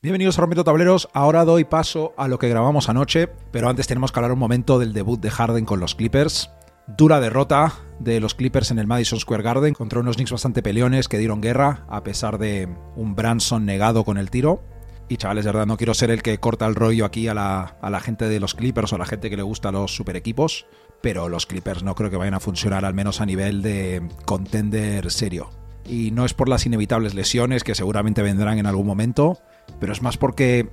Bienvenidos a Rompiendo Tableros. Ahora doy paso a lo que grabamos anoche, pero antes tenemos que hablar un momento del debut de Harden con los Clippers. Dura derrota de los Clippers en el Madison Square Garden contra unos Knicks bastante peleones que dieron guerra a pesar de un Branson negado con el tiro. Y chavales, de verdad, no quiero ser el que corta el rollo aquí a la, a la gente de los Clippers o a la gente que le gusta los super equipos, pero los Clippers no creo que vayan a funcionar al menos a nivel de contender serio. Y no es por las inevitables lesiones que seguramente vendrán en algún momento, pero es más porque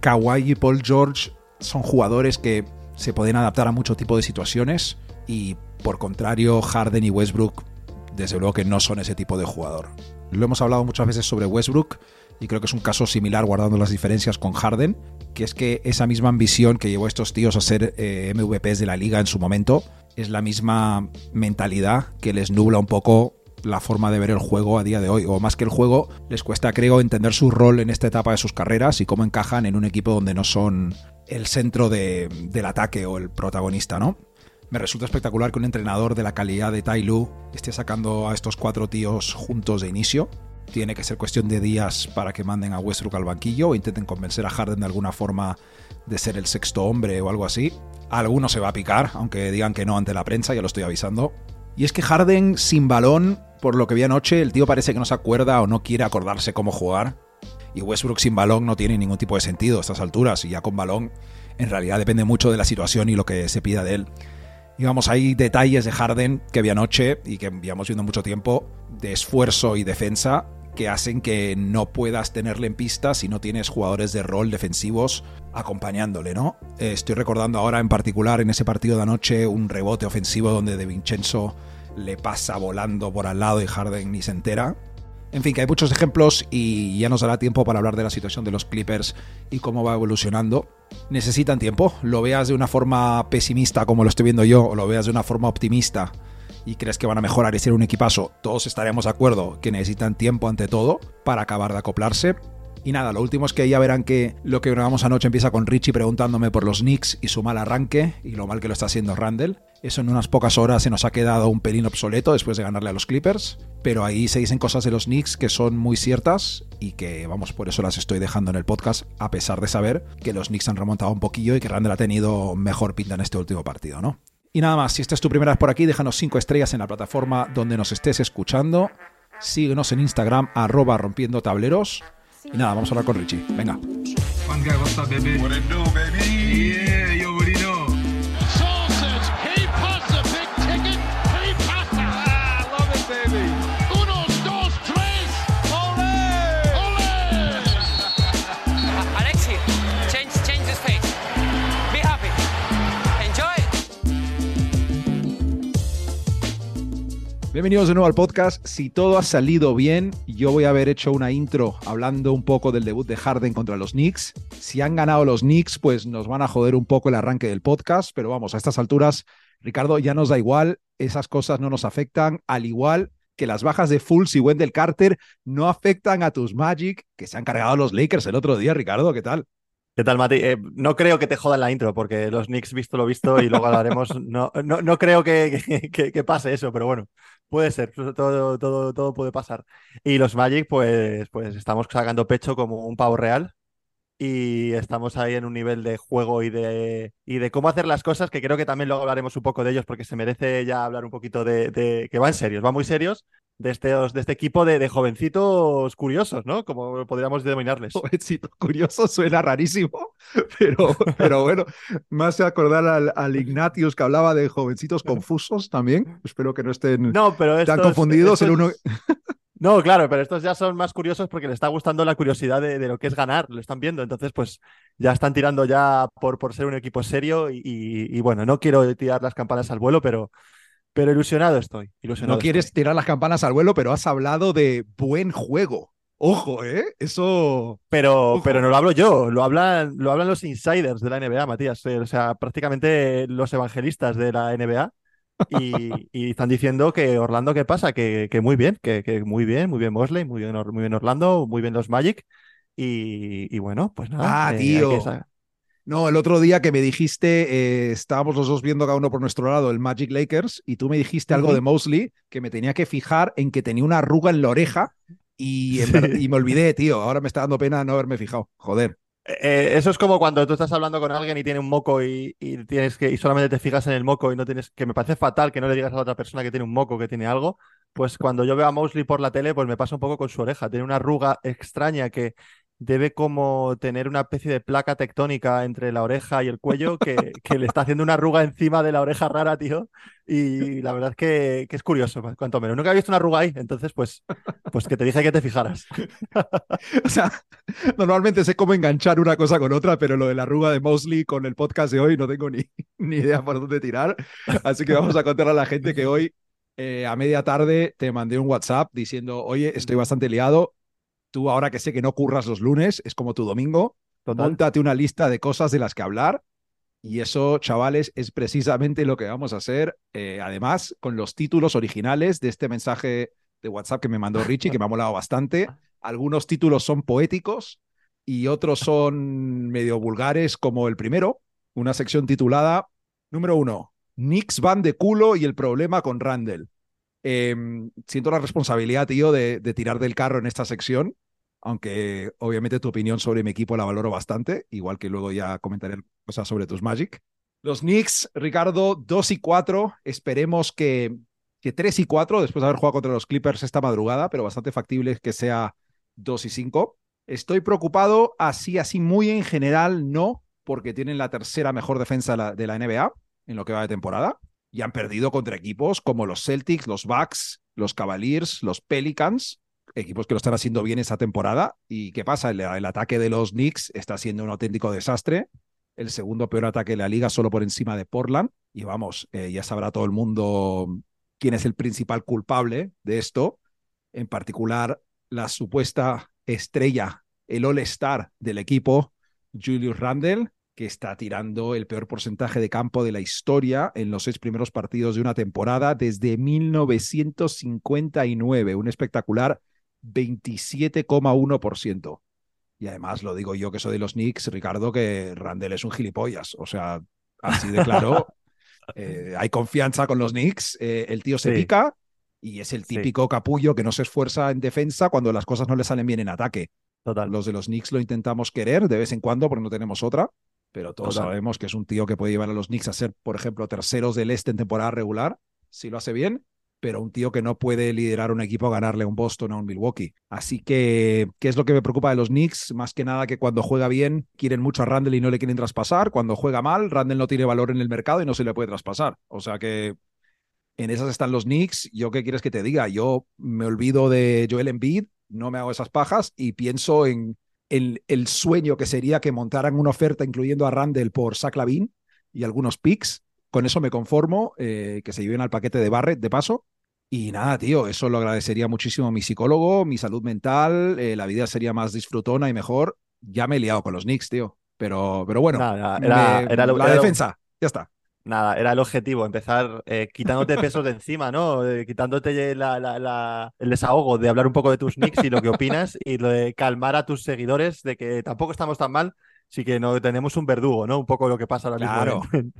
Kawhi y Paul George son jugadores que se pueden adaptar a mucho tipo de situaciones y por contrario Harden y Westbrook desde luego que no son ese tipo de jugador. Lo hemos hablado muchas veces sobre Westbrook y creo que es un caso similar guardando las diferencias con Harden, que es que esa misma ambición que llevó a estos tíos a ser eh, MVPs de la liga en su momento es la misma mentalidad que les nubla un poco la forma de ver el juego a día de hoy, o más que el juego, les cuesta, creo, entender su rol en esta etapa de sus carreras y cómo encajan en un equipo donde no son el centro de, del ataque o el protagonista, ¿no? Me resulta espectacular que un entrenador de la calidad de Tai Lu esté sacando a estos cuatro tíos juntos de inicio. Tiene que ser cuestión de días para que manden a Westbrook al banquillo o intenten convencer a Harden de alguna forma de ser el sexto hombre o algo así. Alguno se va a picar, aunque digan que no ante la prensa, ya lo estoy avisando. Y es que Harden sin balón, por lo que vi anoche, el tío parece que no se acuerda o no quiere acordarse cómo jugar. Y Westbrook sin balón no tiene ningún tipo de sentido a estas alturas. Y ya con balón, en realidad depende mucho de la situación y lo que se pida de él. Digamos, hay detalles de Harden que vi anoche y que llevamos viendo mucho tiempo de esfuerzo y defensa que hacen que no puedas tenerle en pista si no tienes jugadores de rol defensivos acompañándole, ¿no? Eh, estoy recordando ahora en particular en ese partido de anoche un rebote ofensivo donde De Vincenzo le pasa volando por al lado y Harden ni se entera. En fin, que hay muchos ejemplos y ya nos dará tiempo para hablar de la situación de los Clippers y cómo va evolucionando. Necesitan tiempo, lo veas de una forma pesimista como lo estoy viendo yo o lo veas de una forma optimista y crees que van a mejorar y ser un equipazo, todos estaremos de acuerdo que necesitan tiempo ante todo para acabar de acoplarse. Y nada, lo último es que ya verán que lo que grabamos anoche empieza con Richie preguntándome por los Knicks y su mal arranque y lo mal que lo está haciendo Randall. Eso en unas pocas horas se nos ha quedado un pelín obsoleto después de ganarle a los Clippers. Pero ahí se dicen cosas de los Knicks que son muy ciertas y que, vamos, por eso las estoy dejando en el podcast, a pesar de saber que los Knicks han remontado un poquillo y que Randall ha tenido mejor pinta en este último partido, ¿no? Y nada más, si esta es tu primera vez por aquí, déjanos 5 estrellas en la plataforma donde nos estés escuchando. Síguenos en Instagram, arroba rompiendo tableros. Y nada, vamos a hablar con Richie. Venga. Bienvenidos de nuevo al podcast. Si todo ha salido bien, yo voy a haber hecho una intro hablando un poco del debut de Harden contra los Knicks. Si han ganado los Knicks, pues nos van a joder un poco el arranque del podcast, pero vamos, a estas alturas, Ricardo, ya nos da igual, esas cosas no nos afectan, al igual que las bajas de Fultz y Wendell Carter no afectan a tus Magic, que se han cargado los Lakers el otro día, Ricardo, ¿qué tal? ¿Qué tal, Mati? Eh, no creo que te jodan la intro, porque los Knicks, visto lo visto, y luego hablaremos, no, no, no creo que, que- que pase eso, pero bueno, puede ser, todo, todo, todo puede pasar. Y los Magic, pues, pues estamos sacando pecho como un pavo real y estamos ahí en un nivel de juego y de, y de cómo hacer las cosas, que creo que también luego hablaremos un poco de ellos, porque se merece ya hablar un poquito de, de- que va en serios, va muy serios, de, estos, de este equipo de, de jovencitos curiosos, ¿no? Como podríamos denominarles. Jovencito curioso suena rarísimo, pero, pero bueno, hace acordar al, al Ignatius que hablaba de jovencitos confusos también. Espero que no estén No, pero tan estos- confundidos. El uno... No, claro, pero estos ya son más curiosos porque les está gustando la curiosidad de, de lo que es ganar, lo están viendo, entonces pues ya están tirando ya por, por ser un equipo serio y, y- y bueno, no quiero tirar las campanas al vuelo, pero, pero ilusionado estoy. Ilusionado No quieres estoy. tirar las campanas al vuelo, pero has hablado de buen juego. Ojo, ¿eh? Eso... Pero, Ojo. pero no lo hablo yo, lo hablan, lo hablan los insiders de la NBA, Matías, eh, o sea, prácticamente los evangelistas de la NBA. Y, y están diciendo que Orlando, ¿qué pasa? Que, que muy bien, que, que muy bien, muy bien Mosley, muy bien, muy bien Orlando, muy bien los Magic. Y, y bueno, pues nada. Ah, eh, hay tío. que No, el otro día que me dijiste, eh, estábamos los dos viendo cada uno por nuestro lado el Magic Lakers y tú me dijiste algo de Mosley que me tenía que fijar en que tenía una arruga en la oreja Y, en y me olvidé, tío. Ahora me está dando pena no haberme fijado. Joder. Eh, eso es como cuando tú estás hablando con alguien y tiene un moco y, y tienes que y solamente te fijas en el moco y no tienes que me parece fatal que no le digas a la otra persona que tiene un moco que tiene algo. Pues cuando yo veo a Mosley por la tele, pues me pasa un poco con su oreja. Tiene una arruga extraña que debe como tener una especie de placa tectónica entre la oreja y el cuello que, que le está haciendo una arruga encima de la oreja rara, tío. Y la verdad es que, que es curioso, cuanto menos. Nunca he visto una arruga ahí, entonces pues, pues que te dije que te fijaras. O sea, normalmente sé cómo enganchar una cosa con otra, pero lo de la arruga de Mosley con el podcast de hoy no tengo ni, ni idea por dónde tirar. Así que vamos a contar a la gente que hoy, eh, a media tarde, te mandé un WhatsApp diciendo, oye, estoy bastante liado. Tú ahora que sé que no curras los lunes, es como tu domingo, Total. Móntate una lista de cosas de las que hablar. Y eso, chavales, es precisamente lo que vamos a hacer. eh, además, con los títulos originales de este mensaje de WhatsApp que me mandó Richie, que me ha molado bastante. Algunos títulos son poéticos y otros son medio vulgares, como el primero, una sección titulada Número uno, Knicks van de culo y el problema con Randall. Eh, siento la responsabilidad, tío, de, de tirar del carro en esta sección, aunque obviamente tu opinión sobre mi equipo la valoro bastante, igual que luego ya comentaré cosas sobre tus Magic. Los Knicks, Ricardo, 2 y 4. Esperemos que, que 3 y 4, después de haber jugado contra los Clippers esta madrugada, pero bastante factible que sea 2 y 5. Estoy preocupado, así, así, muy en general, no, porque tienen la tercera mejor defensa de la, de la NBA en lo que va de temporada y han perdido contra equipos como los Celtics, los Bucks, los Cavaliers, los Pelicans, equipos que lo están haciendo bien esta temporada. ¿Y qué pasa? El, ataque de los Knicks está siendo un auténtico desastre. El segundo peor ataque de la liga, solo por encima de Portland. Y vamos, eh, ya sabrá todo el mundo quién es el principal culpable de esto. En particular, la supuesta estrella, el all-star del equipo, Julius Randle, que está tirando el peor porcentaje de campo de la historia en los seis primeros partidos de una temporada desde 1959. Un espectacular 27,1%. Y además lo digo yo que soy de los Knicks, Ricardo, que Randall es un gilipollas. O sea, así de claro. eh, hay confianza con los Knicks. eh, el tío se Sí. pica y es el Sí. típico capullo que no se esfuerza en defensa cuando las cosas no le salen bien en ataque. Total. Los de los Knicks lo intentamos querer de vez en cuando porque no tenemos otra, pero todos Total. sabemos que es un tío que puede llevar a los Knicks a ser, por ejemplo, terceros del este en temporada regular, si lo hace bien, pero un tío que no puede liderar un equipo a ganarle a un Boston o a un Milwaukee. Así que, ¿qué es lo que me preocupa de los Knicks? Más que nada que cuando juega bien quieren mucho a Randall y no le quieren traspasar. Cuando juega mal, Randall no tiene valor en el mercado y no se le puede traspasar. O sea que en esas están los Knicks. ¿Yo qué quieres que te diga? Yo me olvido de Joel Embiid, no me hago esas pajas y pienso en el, el sueño que sería que montaran una oferta incluyendo a Randall por Zach Lavin y algunos picks. Con eso me conformo, eh, que se lleven al paquete de Barrett de paso. Y nada, tío, eso lo agradecería muchísimo a mi psicólogo, mi salud mental, eh, la vida sería más disfrutona y mejor. Ya me he liado con los Knicks, tío. Pero, pero bueno, Nada, era- me- era lo- la era defensa, ya está. Nada, era el objetivo, empezar eh, quitándote pesos de encima, ¿no? Eh, quitándote la- la- la- el desahogo de hablar un poco de tus nicks y lo que opinas y lo de calmar a tus seguidores de que tampoco estamos tan mal, sí que no tenemos un verdugo, ¿no? Un poco lo que pasa ahora Claro. mismo en,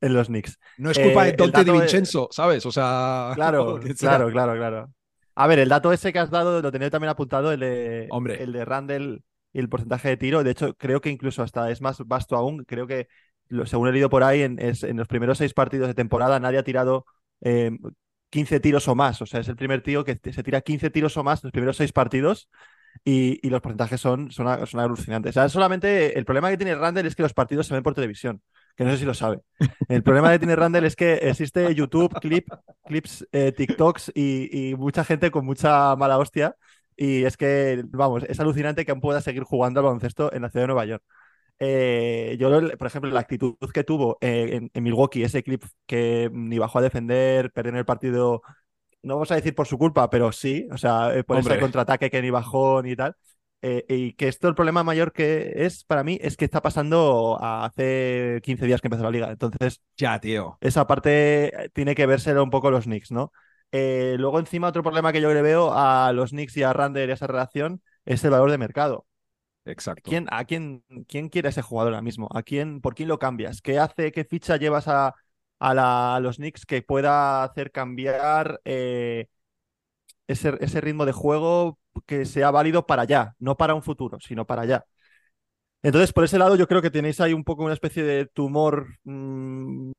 en los Knicks. No es culpa Eh, de Dante Di Vincenzo, ¿sabes? O sea, Claro, claro, claro, claro. A ver, el dato ese que has dado lo tenía también apuntado, el de, Hombre. el de Randall y el porcentaje de tiro. De hecho, creo que incluso hasta es más vasto aún. Creo que, según he leído por ahí, en, es- en los primeros seis partidos de temporada nadie ha tirado eh, 15 tiros o más. O sea, es el primer tío que se tira 15 tiros o más en los primeros seis partidos. Y, los porcentajes son, son, son alucinantes. O sea, solamente el problema que tiene Randall es que los partidos se ven por televisión, que no sé si lo sabe. El problema que tiene Randall es que existe YouTube, clip, clips, eh, TikToks y, mucha gente con mucha mala hostia. Y es que, vamos, es alucinante que aún pueda seguir jugando al baloncesto en la ciudad de Nueva York. Eh, yo, por ejemplo, la actitud que tuvo eh, en, en Milwaukee, ese clip que ni bajó a defender, perdió en el partido, no vamos a decir por su culpa, pero sí, o sea, eh, por Hombre. ese contraataque que ni bajó ni tal. Eh, y que esto el problema mayor que es para mí es que está pasando hace 15 días que empezó la liga. Entonces, Ya, tío. esa parte tiene que vérselo un poco los Knicks, ¿no? Eh, luego, encima, otro problema que yo le veo a los Knicks y a Randall y a esa relación es el valor de mercado. Exacto. ¿Quién, ¿A quién, quién quiere a ese jugador ahora mismo? ¿A quién, ¿Por quién lo cambias? ¿Qué hace, qué ficha llevas a, a, los Knicks que pueda hacer cambiar eh, ese, ese ritmo de juego que sea válido para allá, no para un futuro, sino para allá. Entonces, por ese lado, yo creo que tenéis ahí un poco una especie de tumor. mmm,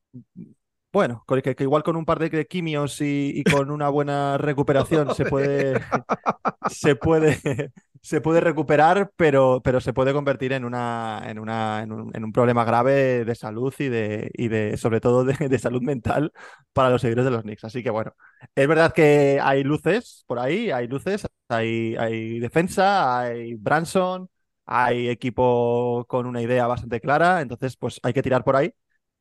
bueno, que, que igual con un par de, de quimios y, y con una buena recuperación se puede, se puede, se puede recuperar, pero, pero se puede convertir en una, en una, en un, en un problema grave de salud y de, y de, sobre todo de, salud mental para los seguidores de los Knicks. Así que bueno, es verdad que hay luces por ahí, hay luces, hay, hay defensa, hay Branson, hay equipo con una idea bastante clara, entonces pues hay que tirar por ahí.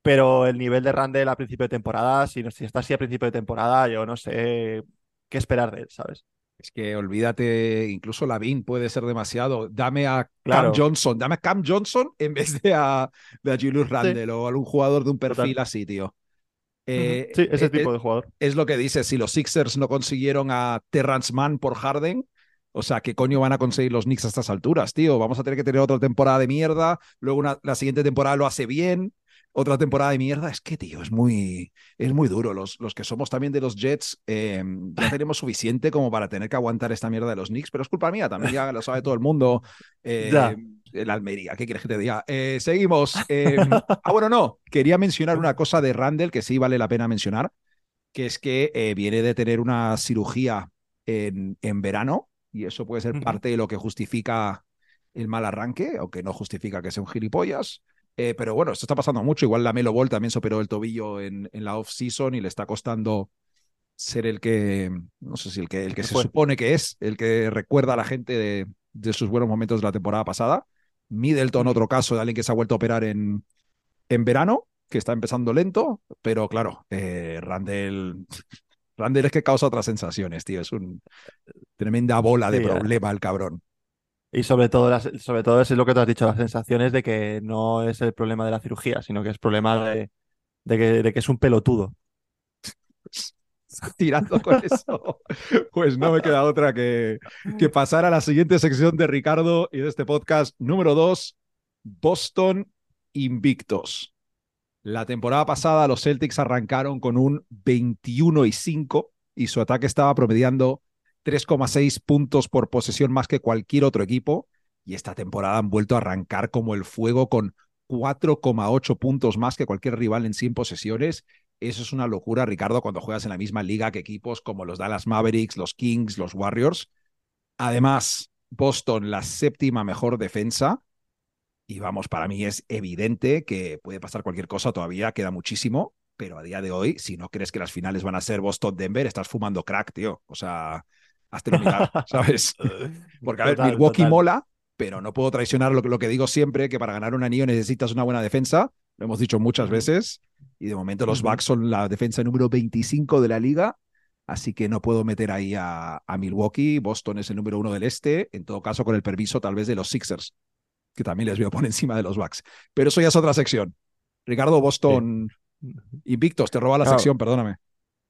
Pero el nivel de Randall a principio de temporada, si, si está así a principio de temporada, yo no sé qué esperar de él, ¿sabes? Es que olvídate, incluso Lavin puede ser demasiado. Dame a Claro. Cam Johnson, dame a Cam Johnson en vez de a, de a Julius Randle o algún jugador de un perfil Total. así, tío. Eh, sí, ese eh, tipo eh, de jugador. es lo que dice, si los Sixers no consiguieron a Terrence Mann por Harden, o sea, ¿qué coño van a conseguir los Knicks a estas alturas, tío? Vamos a tener que tener otra temporada de mierda, luego una- la siguiente temporada lo hace bien, otra temporada de mierda. Es que, tío, es muy, es muy duro. Los, los que somos también de los Jets, eh, ya tenemos suficiente como para tener que aguantar esta mierda de los Knicks, pero es culpa mía, también ya lo sabe todo el mundo. Eh, Ya. el Almería, ¿qué quieres que te diga? Eh, seguimos. Eh, ah, bueno, no, quería mencionar una cosa de Randall que sí vale la pena mencionar, que es que viene de tener una cirugía en, en verano y eso puede ser parte de lo que justifica el mal arranque, aunque no justifica que sea un gilipollas. Eh, pero bueno, esto está pasando mucho. Igual la Melo Ball también se operó el tobillo en, en la off-season y le está costando ser el que, no sé si el que, el que Se fue. supone que es, el que recuerda a la gente de, de sus buenos momentos de la temporada pasada. Middleton, otro caso de alguien que se ha vuelto a operar en, en verano, que está empezando lento, pero claro, eh, Randall, Randall es que causa otras sensaciones, tío. Es un tremenda bola de Sí, problema el cabrón. Y sobre todo, las- sobre todo es lo que te has dicho, las sensaciones de que no es el problema de la cirugía, sino que es problema de, que es un pelotudo. Tirando con eso, pues no me queda otra que, que pasar a la siguiente sección de Ricardo y de este podcast número 2, Boston Invictos. La temporada pasada los Celtics arrancaron con un 21 y 5 y su ataque estaba promediando 3,6 puntos por posesión más que cualquier otro equipo. Y esta temporada han vuelto a arrancar como el fuego con 4,8 puntos más que cualquier rival en 100 posesiones. Eso es una locura, Ricardo, cuando juegas en la misma liga que equipos como los Dallas Mavericks, los Kings, los Warriors. Además, Boston, la séptima mejor defensa. Y vamos, para mí es evidente que puede pasar cualquier cosa, todavía queda muchísimo, pero a día de hoy, si no crees que las finales van a ser Boston-Denver, estás fumando crack, tío. O sea, hazte mirar, ¿sabes? Porque a ver, Total, Milwaukee total. mola, pero no puedo traicionar lo que, lo que digo siempre, que para ganar un anillo necesitas una buena defensa. Lo hemos dicho muchas veces. Y de momento los. Bucks son la defensa número 25 de la liga. Así que no puedo meter ahí a, a Milwaukee. Boston es el número uno del este. En todo caso, con el permiso tal vez de los Sixers, que también les veo por encima de los Bucks. Pero eso ya es otra sección. Ricardo, Boston invictos, te roba la Claro. sección, perdóname.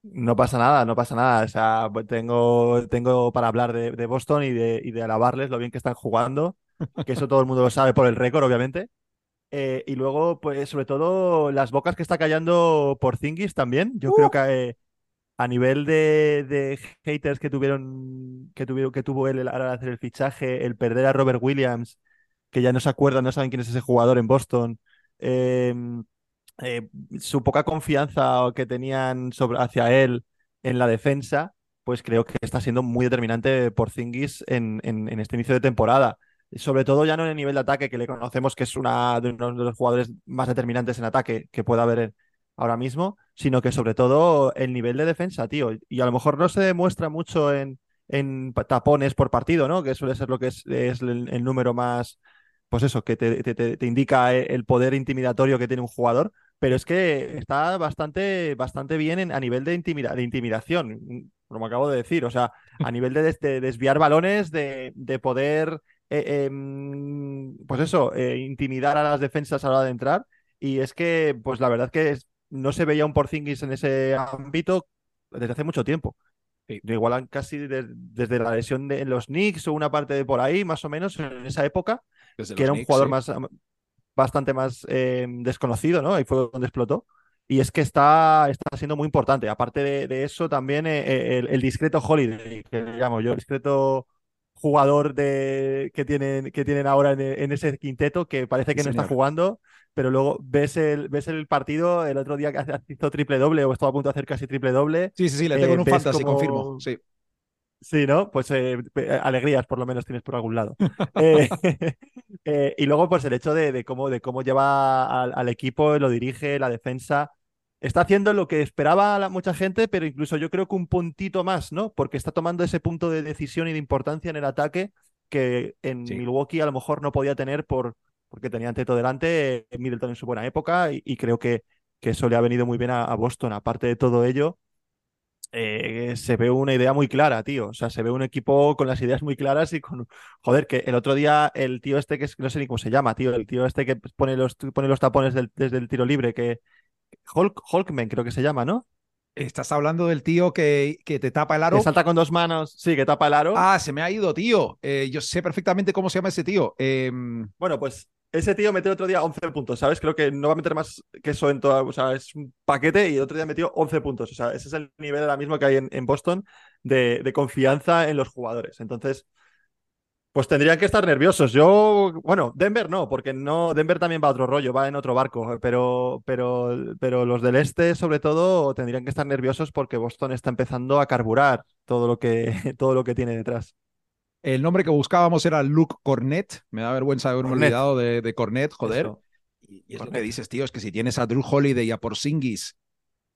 No pasa nada, no pasa nada. O sea, pues tengo, tengo para hablar de, de Boston y de, y de alabarles lo bien que están jugando, que eso todo el mundo lo sabe por el récord, obviamente. Eh, y luego, pues, sobre todo, las bocas que está callando por Zingis también. Yo creo que eh, a nivel de, de haters que tuvieron, que tuvieron, que tuvo él al hacer el fichaje, el perder a Robert Williams, que ya no se acuerdan, no saben quién es ese jugador en Boston. eh, eh, su poca confianza que tenían sobre, hacia él en la defensa, pues creo que está siendo muy determinante por Zingis en, en, este inicio de temporada. Sobre todo ya no en el nivel de ataque, que le conocemos que es una de uno de los jugadores más determinantes en ataque que pueda haber ahora mismo, sino que sobre todo el nivel de defensa, tío. Y a lo mejor no se demuestra mucho en, en tapones por partido, ¿no? Que suele ser lo que es, el, el número más, pues eso, que te, te- te- indica el poder intimidatorio que tiene un jugador, pero es que está bastante, bastante bien en- a nivel de, intimida- de intimidación, como acabo de decir, o sea, a nivel de, des- de desviar balones, de, de poder, eh, em, pues eso, eh, intimidar a las defensas a la hora de entrar, y es que, pues la verdad que es- no se veía un Porzingis en ese ámbito desde hace mucho tiempo. Sí. Igual casi de- desde la lesión de los Knicks o una parte de por ahí, más o menos, en esa época, Desde que era un Knicks, jugador sí. más, bastante más eh, desconocido, ¿no? Ahí fue donde explotó. Y es que está, está siendo muy importante. Aparte de, de eso, también eh, eh, el, el discreto Holiday, que llamo yo, el discreto jugador de, que, tienen, que tienen ahora en, en ese quinteto, que parece que Sí, no está jugando, pero luego ves el, ves el partido el otro día que hizo triple doble o estaba a punto de hacer casi triple doble. Sí, sí, sí, le tengo Eh, un fantasy, como- confirmo. Sí. Sí, ¿no? Pues eh, pe- alegrías por lo menos tienes por algún lado. Eh, eh, y luego, pues el hecho de, de cómo, de cómo lleva al, al equipo, lo dirige, la defensa. Está haciendo lo que esperaba la, mucha gente, pero incluso yo creo que un puntito más, ¿no? Porque está tomando ese punto de decisión y de importancia en el ataque que en Sí. Milwaukee a lo mejor no podía tener por, porque tenía Teto delante, eh, Middleton en su buena época, y, y creo que, que eso le ha venido muy bien a, a Boston. Aparte de todo ello, eh, se ve una idea muy clara, tío. O sea, se ve un equipo con las ideas muy claras y con. Joder, que el otro día el tío este que es, no sé ni cómo se llama, tío, el tío este que pone los, pone los tapones del- desde el tiro libre, que. Hulk, Hulkman creo que se llama, ¿no? Estás hablando del tío que, que te tapa el aro. Que salta con dos manos, sí, que tapa el aro. Ah, se me ha ido, tío. Eh, yo sé perfectamente cómo se llama ese tío. Em, Bueno, pues ese tío metió otro día 11 puntos, ¿sabes? Creo que no va a meter más que eso en toda. O sea, es un paquete y el otro día metió 11 puntos. O sea, ese es el nivel ahora mismo que hay en, Boston de, de confianza en los jugadores. Entonces, pues tendrían que estar nerviosos. Yo, bueno, Denver no, porque no, Denver también va a otro rollo, va en otro barco, pero, pero, pero los del este, sobre todo, tendrían que estar nerviosos porque Boston está empezando a carburar todo lo que, todo lo que tiene detrás. El nombre que buscábamos era Luke Cornet. Me da vergüenza haberme Cornet. olvidado de, de Cornet, joder. Eso. Y, y es lo que dices, tío, es que si tienes a Drew Holiday y a Porzingis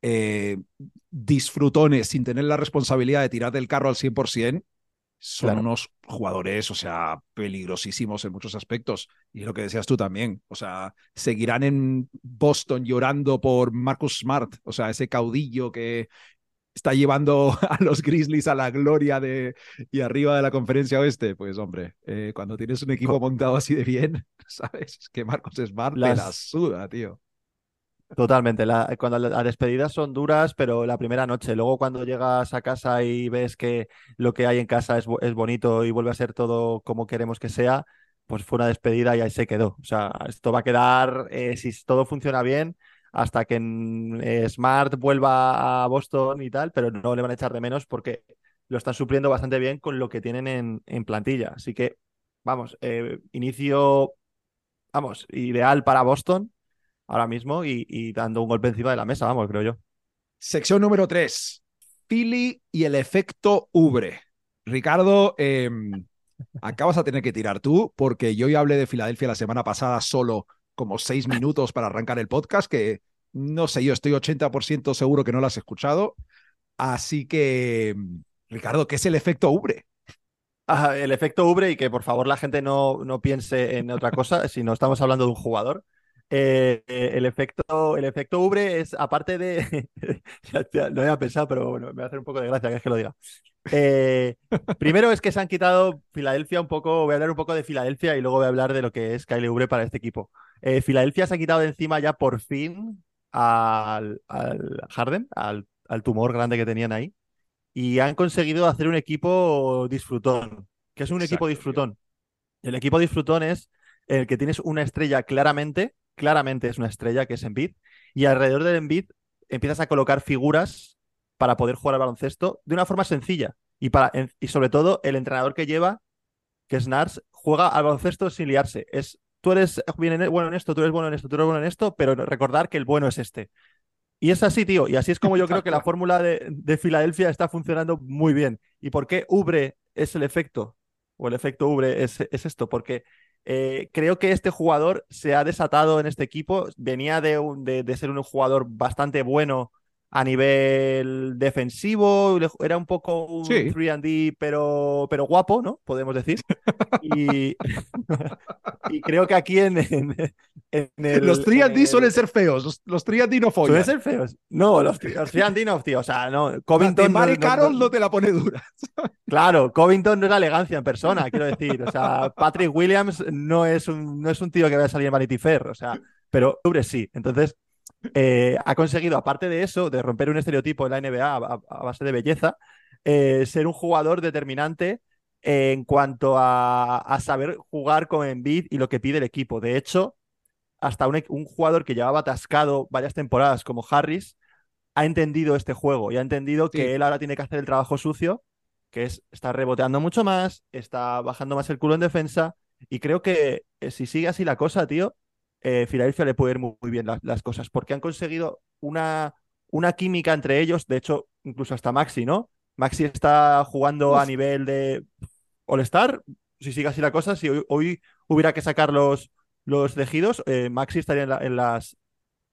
eh, disfrutones sin tener la responsabilidad de tirar del carro al 100%, son Claro. unos jugadores, o sea, peligrosísimos en muchos aspectos. Y es lo que decías tú también. O sea, seguirán en Boston llorando por Marcus Smart, o sea, ese caudillo que está llevando a los Grizzlies a la gloria de y arriba de la conferencia oeste. Pues hombre, eh, cuando tienes un equipo montado así de bien, ¿sabes? Es que Marcus Smart te Las- la suda, tío. Totalmente. La- cuando la- las despedidas son duras, pero la primera noche. Luego cuando llegas a casa y ves que lo que hay en casa es bonito y vuelve a ser todo como queremos que sea, pues fue una despedida y ahí se quedó. O sea, esto va a quedar, eh, si todo funciona bien, hasta que mm, Smart vuelva a Boston y tal, pero no le van a echar de menos porque lo están supliendo bastante bien con lo que tienen en, plantilla. Así que, vamos, eh, inicio, vamos, ideal para Boston ahora mismo y, y dando un golpe encima de la mesa, vamos, creo yo. Sección número 3. Philly y el efecto Ubre. Ricardo, eh, acabas a tener que tirar tú, porque yo ya hablé de Filadelfia la semana pasada solo como seis minutos para arrancar el podcast, que no sé, yo estoy 80% seguro que no lo has escuchado. Así que, Ricardo, ¿qué es el efecto Ubre? El efecto Ubre y que por favor la gente no, no piense en otra cosa, si no estamos hablando de un jugador. Eh, el efecto, el efecto Ubre es, aparte de. no había pensado, pero bueno, me va a hacer un poco de gracia que es que lo diga. Eh, primero es que se han quitado Filadelfia un poco. Voy a hablar un poco de Filadelfia y luego voy a hablar de lo que es Kyle Ubre para este equipo. Eh, Filadelfia se ha quitado de encima ya por fin al, al Harden, al, al tumor grande que tenían ahí. Y han conseguido hacer un equipo disfrutón. que es un Exacto, equipo tío. disfrutón? El equipo disfrutón es el que tienes una estrella claramente, claramente es una estrella que es Embiid, y alrededor del Embiid empiezas a colocar figuras para poder jugar al baloncesto de una forma sencilla. Y, para, y sobre todo, el entrenador que lleva, que es Nars, juega al baloncesto sin liarse. Es, tú eres bien en- bueno en esto, tú eres bueno en esto, tú eres bueno en esto, pero recordar que el bueno es este. Y es así, tío. Y así es como yo creo que la fórmula de, de Filadelfia está funcionando muy bien. ¿Y por qué Ubre es el efecto? O el efecto Ubre es, es esto. Porque eh, creo que este jugador se ha desatado en este equipo. Venía de, un- de, de ser un jugador bastante bueno a nivel defensivo. Era un poco un Sí. 3D, pero, pero guapo, ¿no? Podemos decir. Y, y creo que aquí en, en, en el. los 3D en suelen el- ser feos, los, los 3D no follan. Suelen ser feos. No, los, los Triandinov, tío. O sea, no. Covington. no- Mari no- Carroll no- no te la pone dura. Claro, Covington no es la elegancia en persona, quiero decir. O sea, Patrick Williams no es un, no es un tío que vaya a salir en Vanity Fair. O sea, pero Ubre sí. Entonces, eh, ha conseguido, aparte de eso, de romper un estereotipo en la NBA a, base de belleza, eh, ser un jugador determinante en cuanto a, a saber jugar con Embiid y lo que pide el equipo. De hecho, hasta un, un jugador que llevaba atascado varias temporadas como Harris ha entendido este juego y ha entendido Sí. que él ahora tiene que hacer el trabajo sucio, que es estar reboteando mucho más, está bajando más el culo en defensa. Y creo que eh, si sigue así la cosa, tío, eh, Filadelfia le puede ir muy, muy bien la- las cosas, porque han conseguido una, una química entre ellos, de hecho, incluso hasta Maxi, ¿no? Maxi está jugando a nivel de All-Star. Si sigue así la cosa, si hoy, hoy hubiera que sacar los, los tejidos, eh, Maxi estaría en, la- en las,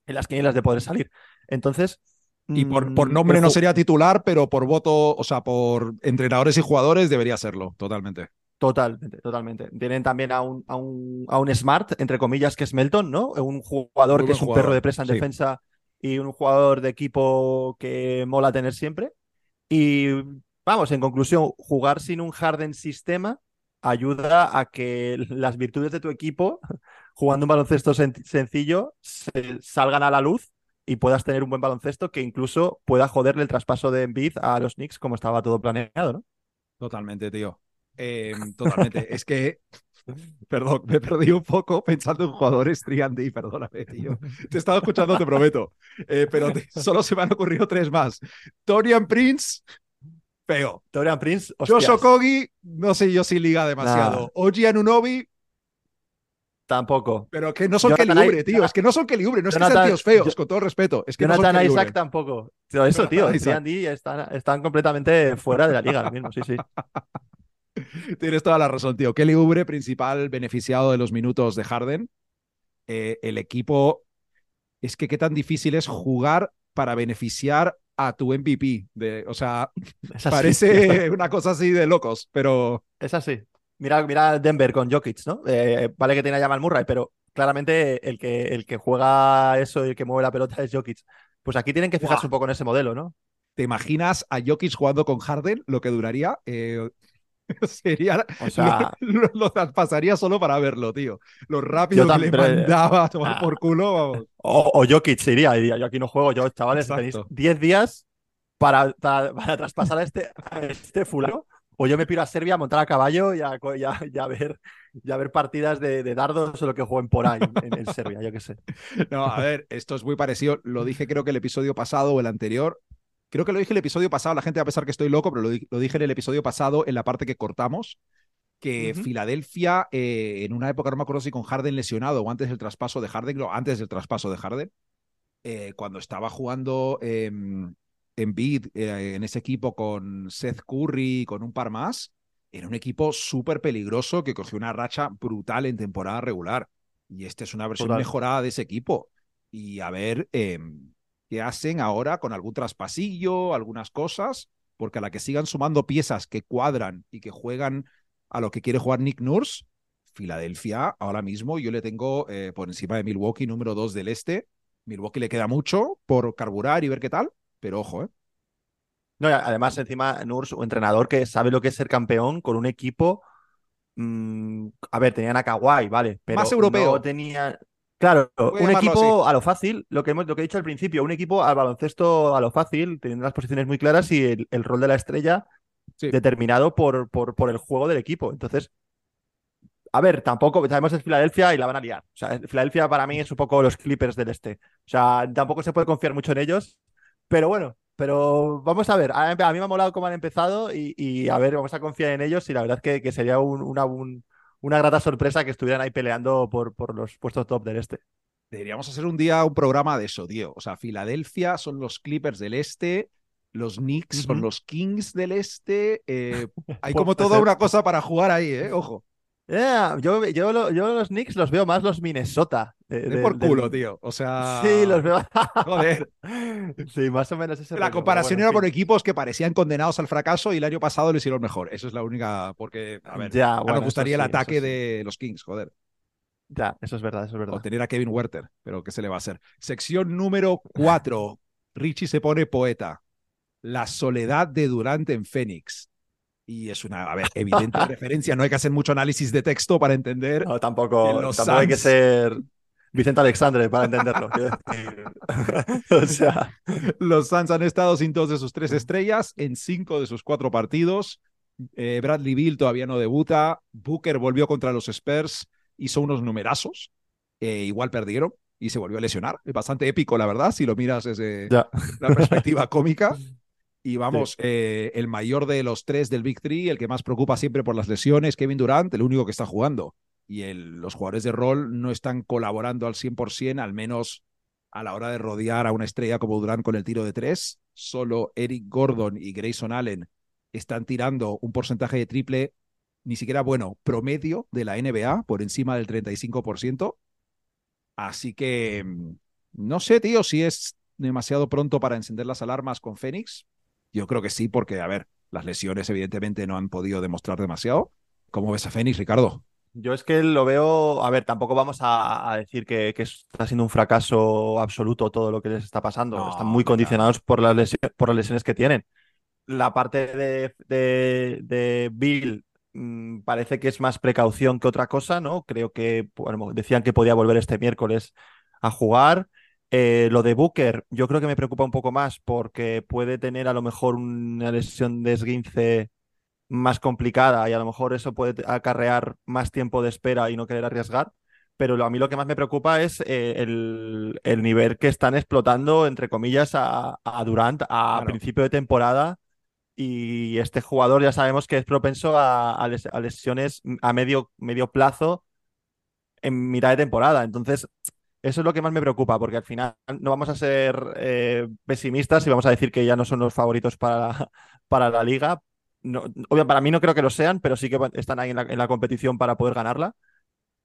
en las quinielas de poder salir. Entonces. Y por, mm, por nombre no sería titular, pero por voto, o sea, por entrenadores y jugadores debería serlo, totalmente. Totalmente, totalmente. Tienen también a un, a un, a un Smart, entre comillas, que es Melton, ¿no? Un jugador Muy que es un jugador, perro de presa en sí. defensa y un jugador de equipo que mola tener siempre. Y vamos, en conclusión, jugar sin un Harden sistema ayuda a que las virtudes de tu equipo, jugando un baloncesto sen- sencillo, se- salgan a la luz y puedas tener un buen baloncesto que incluso pueda joderle el traspaso de Embiid a los Knicks como estaba todo planeado, ¿no? Totalmente, tío. Eh, totalmente. es que, perdón, me perdí un poco pensando en jugadores 3D, perdóname, tío. Te he estado escuchando, te prometo. Eh, pero te- solo se me han ocurrido tres más. Torian Prince, feo. Dorian Prince, Josh Okogi, no sé yo si liga demasiado. Nah. Oji Anunobi, tampoco. pero que no son Jonathan Oubre, I- tío. Es que no son Kelly Oubre, no es que sean Jonathan- tíos feos, Yo- con todo respeto. Es que no son Jonathan Isaac tampoco. Tío, eso, tío, Jonathan Isaac. Están, están completamente fuera de la liga ahora mismo, sí, sí. Tienes toda la razón, tío. Kelly Oubre, principal beneficiado de los minutos de Harden. Eh, el equipo. Es que qué tan difícil es jugar para beneficiar a tu MVP. De, o sea, así, parece una cosa así de locos, pero Es así. Mira, mira Denver con Jokic, ¿no? Eh, vale que tiene a Jamal Murray, pero claramente el que, el que juega eso y el que mueve la pelota es Jokic. Pues aquí tienen que fijarse un poco en ese modelo, ¿no? ¿te imaginas a Jokic jugando con Harden? Lo que duraría. Eh, sería. O sea, lo, lo- lo pasaría solo para verlo, tío. Lo rápido que le eh, mandaba a tomar ah. por culo, vamos. o, o Jokic se iría y diría, yo aquí no juego, yo, chavales, Exacto. tenéis 10 días para, para, para traspasar a este, a este fulano. O yo me piro a Serbia a montar a caballo y a, co- y a- y a ver, y a ver partidas de, de dardos o lo que jueguen por ahí en, en Serbia, yo qué sé. No, a ver, esto es muy parecido. Lo dije creo que el episodio pasado o el anterior. Creo que lo dije el episodio pasado. La gente va a pensar que estoy loco, pero lo, di- lo dije en el episodio pasado, en la parte que cortamos. Que Ujú. Filadelfia, eh, en una época, no me acuerdo si con Harden lesionado o antes del traspaso de Harden, no, antes del traspaso de Harden, eh, cuando estaba jugando eh, Embiid eh, en ese equipo con Seth Curry, con un par más, era un equipo súper peligroso que cogió una racha brutal en temporada regular. Y esta es una versión Total. mejorada de ese equipo. Y a ver qué hacen ahora con algún traspasillo, algunas cosas, porque a la que sigan sumando piezas que cuadran y que juegan a lo que quiere jugar Nick Nurse, Filadelfia ahora mismo yo le tengo eh, por encima de Milwaukee número 2 del este. Milwaukee le queda mucho por carburar y ver qué tal, pero ojo, ¿eh? No, además, encima, Nurs, un entrenador que sabe lo que es ser campeón con un equipo. mm, a ver, tenían a Kawhi, vale, pero Más europeo. no tenía. Claro, Voy un equipo a lo fácil, lo que, hemos, lo que he dicho al principio, un equipo al baloncesto a lo fácil, teniendo las posiciones muy claras y el, el rol de la estrella Sí. determinado por, por, por el juego del equipo. Entonces, a ver, tampoco, sabemos es Filadelfia y la van a liar. O sea, Filadelfia para mí es un poco los Clippers del este. O sea, tampoco se puede confiar mucho en ellos, pero bueno, pero vamos a ver. A, mí me ha molado cómo han empezado y, y a ver, vamos a confiar en ellos y la verdad que, que sería un- una, un- una grata sorpresa que estuvieran ahí peleando por, por los puestos top del este. Deberíamos hacer un día un programa de eso, tío. O sea, Filadelfia son los Clippers del este, los Knicks son los Kings del este. eh, hay como toda una cosa para jugar ahí, ¿eh? Ojo. Yeah, yo, yo los Knicks los veo más los Minnesota. De por del- culo, tío. O sea. Sí, los veo. Joder. Sí, más o menos ese La rollo, comparación era fin. equipos que parecían condenados al fracaso y el año pasado lo hicieron mejor. Eso es la única. Porque, a ver, Ya, bueno, nos gustaría el sí, ataque sí. de los Kings, joder. Ya, eso es verdad, eso es O verdad. tener a Kevin Werther, pero ¿qué se le va a hacer? Sección número 4. Richie se pone poeta. La soledad de Durante en Phoenix. Y es una, a ver, evidente referencia. No hay que hacer mucho análisis de texto para entender. No, tampoco, tampoco hay que ser Vicente Alexandre para entenderlo. o sea, Los Suns han estado sin dos de sus tres estrellas en cinco de sus cuatro partidos. Eh, Bradley Bill todavía no debuta. Booker volvió contra los Spurs. Hizo unos numerazos. eh, igual perdieron y se volvió a lesionar. Es bastante épico, la verdad, si lo miras desde Ya. la perspectiva cómica. Y vamos, eh, el mayor de los tres del Big Three, el que más preocupa siempre por las lesiones, Kevin Durant, el único que está jugando. Y los jugadores de rol no están colaborando al 100%, al menos a la hora de rodear a una estrella como Durant con el tiro de tres. Solo Eric Gordon y Grayson Allen están tirando un porcentaje de triple ni siquiera bueno, promedio de la NBA, por encima del 35%. Así que mm, no sé, tío, si es demasiado pronto para encender las alarmas con Phoenix. Yo creo que sí, porque, a ver, las lesiones evidentemente no han podido demostrar demasiado. ¿Cómo ves a Phoenix, Ricardo? Yo es que lo veo, a ver, tampoco vamos a, a decir que, que está siendo un fracaso absoluto todo lo que les está pasando. No, Están muy claro. condicionados por las, lesio- por las lesiones que tienen. La parte de, de, de Bill mm, parece que es más precaución que otra cosa, ¿no? Creo que bueno, decían que podía volver este miércoles a jugar. Eh, lo de Booker, yo creo que me preocupa un poco más porque puede tener a lo mejor una lesión de esguince más complicada y a lo mejor eso puede acarrear más tiempo de espera y no querer arriesgar. Pero lo- a mí lo que más me preocupa es eh, el, el nivel que están explotando, entre comillas, a, a Durant a Claro. principio de temporada. Y este jugador ya sabemos que es propenso a, a les- a lesiones a medio, medio plazo en mitad de temporada. Entonces, eso es lo que más me preocupa, porque al final no vamos a ser eh, pesimistas y vamos a decir que ya no son los favoritos para, para la liga. No, obvio, para mí no creo que lo sean, pero sí que están ahí en la, en la competición para poder ganarla,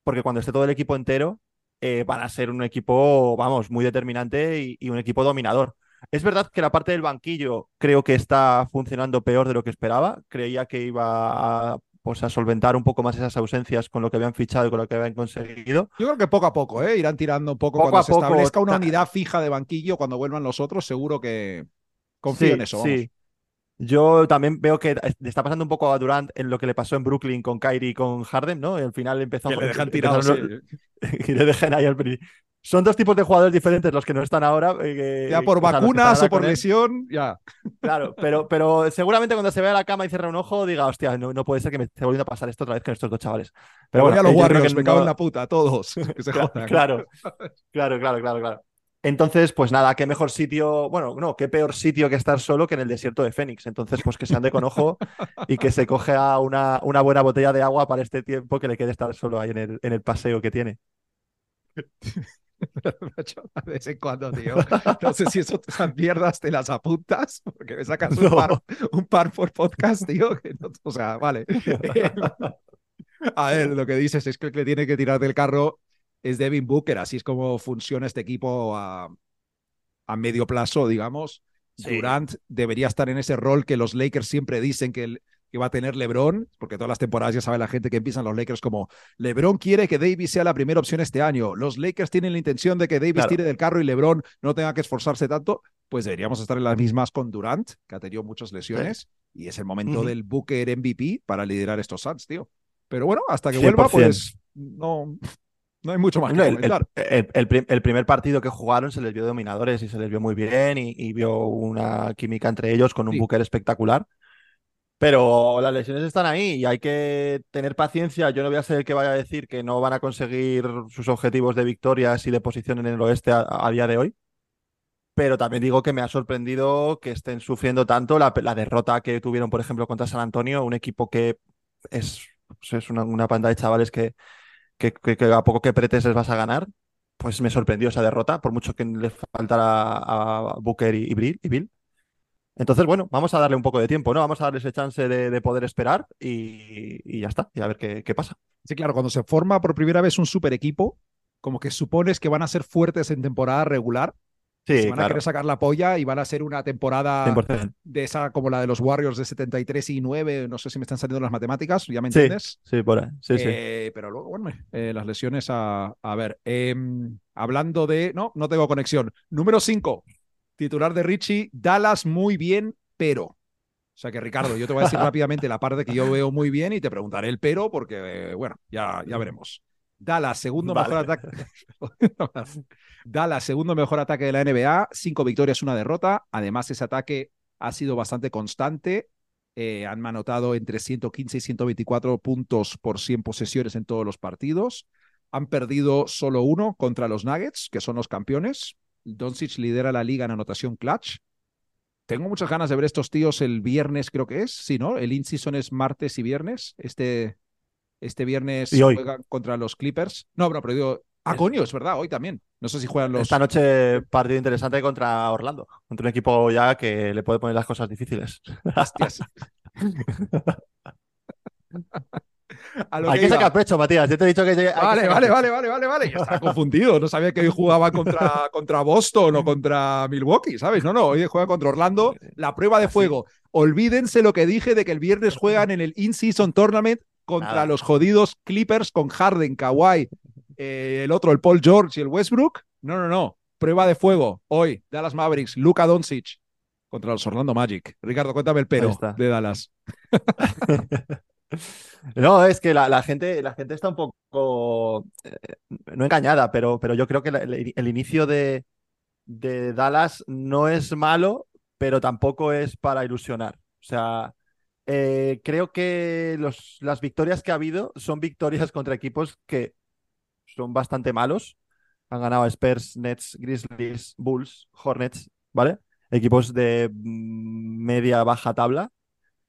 porque cuando esté todo el equipo entero, eh, van a ser un equipo, vamos, muy determinante y, y un equipo dominador. Es verdad que la parte del banquillo creo que está funcionando peor de lo que esperaba. Creía que iba a, pues, a solventar un poco más esas ausencias con lo que habían fichado y con lo que habían conseguido. Yo creo que poco a poco, ¿eh? Irán tirando un poco, Poco cuando se poco, establezca una unidad fija de banquillo, cuando vuelvan los otros, seguro que confío Sí, en eso. Vamos. sí. Yo también veo que le está pasando un poco a Durant en lo que le pasó en Brooklyn con Kyrie y con Harden, ¿no? Y al final empezó Que le dejan tirado. empezaron- sí. y le dejan ahí al pri- Son dos tipos de jugadores diferentes los que no están ahora. eh, Ya por o sea, vacunas o por lesión, ya. Claro, pero, pero seguramente cuando se vea a la cama y cierre un ojo, diga, hostia, no, no puede ser que me esté volviendo a pasar esto otra vez con estos dos chavales. Pero Voy bueno, a los eh, Warriors, que me cago no- en la puta, todos. Que se Cla- jodan. Claro, claro, claro, claro, claro. Entonces, pues nada, qué mejor sitio, bueno, no, qué peor sitio que estar solo que en el desierto de Fénix. Entonces, pues que se ande con ojo y que se coge a una, una buena botella de agua para este tiempo que le quede estar solo ahí en el, en el paseo que tiene. De vez en cuando, tío. No sé si eso, esas mierdas te las apuntas, porque me sacas un, par, un par por podcast, tío. que no- o sea, vale. A ver, lo que dices es que el que tiene que tirar del carro es Devin Booker. Así es como funciona este equipo a, a medio plazo, digamos. Sí. Durant debería estar en ese rol que los Lakers siempre dicen que, el- que va a tener LeBron, porque todas las temporadas ya sabe la gente que empiezan los Lakers como LeBron quiere que Davis sea la primera opción este año. Los Lakers tienen la intención de que Davis Claro. tire del carro y LeBron no tenga que esforzarse tanto. Pues deberíamos estar en las mismas con Durant, que ha tenido muchas lesiones, y es el momento Ujú. del Booker MVP para liderar estos Suns, tío. Pero bueno, hasta que vuelva, 100%. pues no, no hay mucho más que el, comentar. el- el- el prim- el primer partido que jugaron se les vio dominadores y se les vio muy bien y, y vio una química entre ellos con un Sí. Booker espectacular. Pero las lesiones están ahí y hay que tener paciencia. Yo no voy a ser el que vaya a decir que no van a conseguir sus objetivos de victorias y de posición en el oeste a, a día de hoy. Pero también digo que me ha sorprendido que estén sufriendo tanto la, la derrota que tuvieron, por ejemplo, contra San Antonio, un equipo que es, es una, una panda de chavales que, que, a poco que apretes les vas a ganar. Pues me sorprendió esa derrota, por mucho que les faltara a Booker y, y Bill, y Bill. Entonces, bueno, vamos a darle un poco de tiempo, ¿no? Vamos a darle ese chance de, de poder esperar y, y ya está, y a ver qué, qué pasa. Sí, claro, cuando se forma por primera vez un super equipo, como que supones que van a ser fuertes en temporada regular, Sí, se van a querer sacar la polla y van a ser una temporada 100%. de esa como la de los Warriors de 73 y 9, no sé si me están saliendo las matemáticas, ¿ya me Sí, entiendes? sí, por ahí. Sí, sí. Eh, pero luego, bueno, eh, las lesiones a, a ver. em, hablando de. No, no tengo conexión. Número 5. Titular de Richie. Dallas muy bien, pero. O sea que, Ricardo, yo te voy a decir rápidamente la parte que yo veo muy bien y te preguntaré el pero, porque, eh, bueno, ya, ya veremos. Dallas, segundo Vale. mejor ataque. Dallas, segundo mejor ataque de la NBA. Cinco victorias, una derrota. Además, ese ataque ha sido bastante constante. Eh, han anotado entre 115 y 124 puntos por 100 posesiones en todos los partidos. han perdido solo uno contra los Nuggets, que son los campeones. Doncic lidera la liga en anotación clutch. Tengo muchas ganas de ver estos tíos el viernes, creo que es. Sí, ¿no? El in-season es martes y viernes. Este, este viernes Y hoy. juegan contra los Clippers. No, pero, pero digo. Ah, Es- coño, es verdad, hoy también. No sé si juegan los. Esta noche partido interesante contra Orlando, contra un equipo ya que le puede poner las cosas difíciles. Hostias. A lo Hay que sacar pecho, Matías. Yo te he dicho que... Vale, vale, vale, vale, vale, vale. Estaba confundido. No sabía que hoy jugaba contra, contra Boston o contra Milwaukee, ¿sabes? No, no, hoy juega contra Orlando. La prueba de fuego. Olvídense lo que dije de que el viernes juegan en el In-Season Tournament contra Nada. los jodidos Clippers con Harden, Kawhi, eh, el otro, el Paul George y el Westbrook. No, no, no. Prueba de fuego. Hoy, Dallas Mavericks, Luka Doncic contra los Orlando Magic. Ricardo, cuéntame el pero de Dallas. No, es que la, la gente, la gente está un poco, eh, no engañada, pero, pero yo creo que la- el, el inicio de, de Dallas no es malo, pero tampoco es para ilusionar. O sea, eh, creo que los, las victorias que ha habido son victorias contra equipos que son bastante malos. Han ganado Spurs, Nets, Grizzlies, Bulls, Hornets, ¿vale? Equipos de mm, media baja tabla.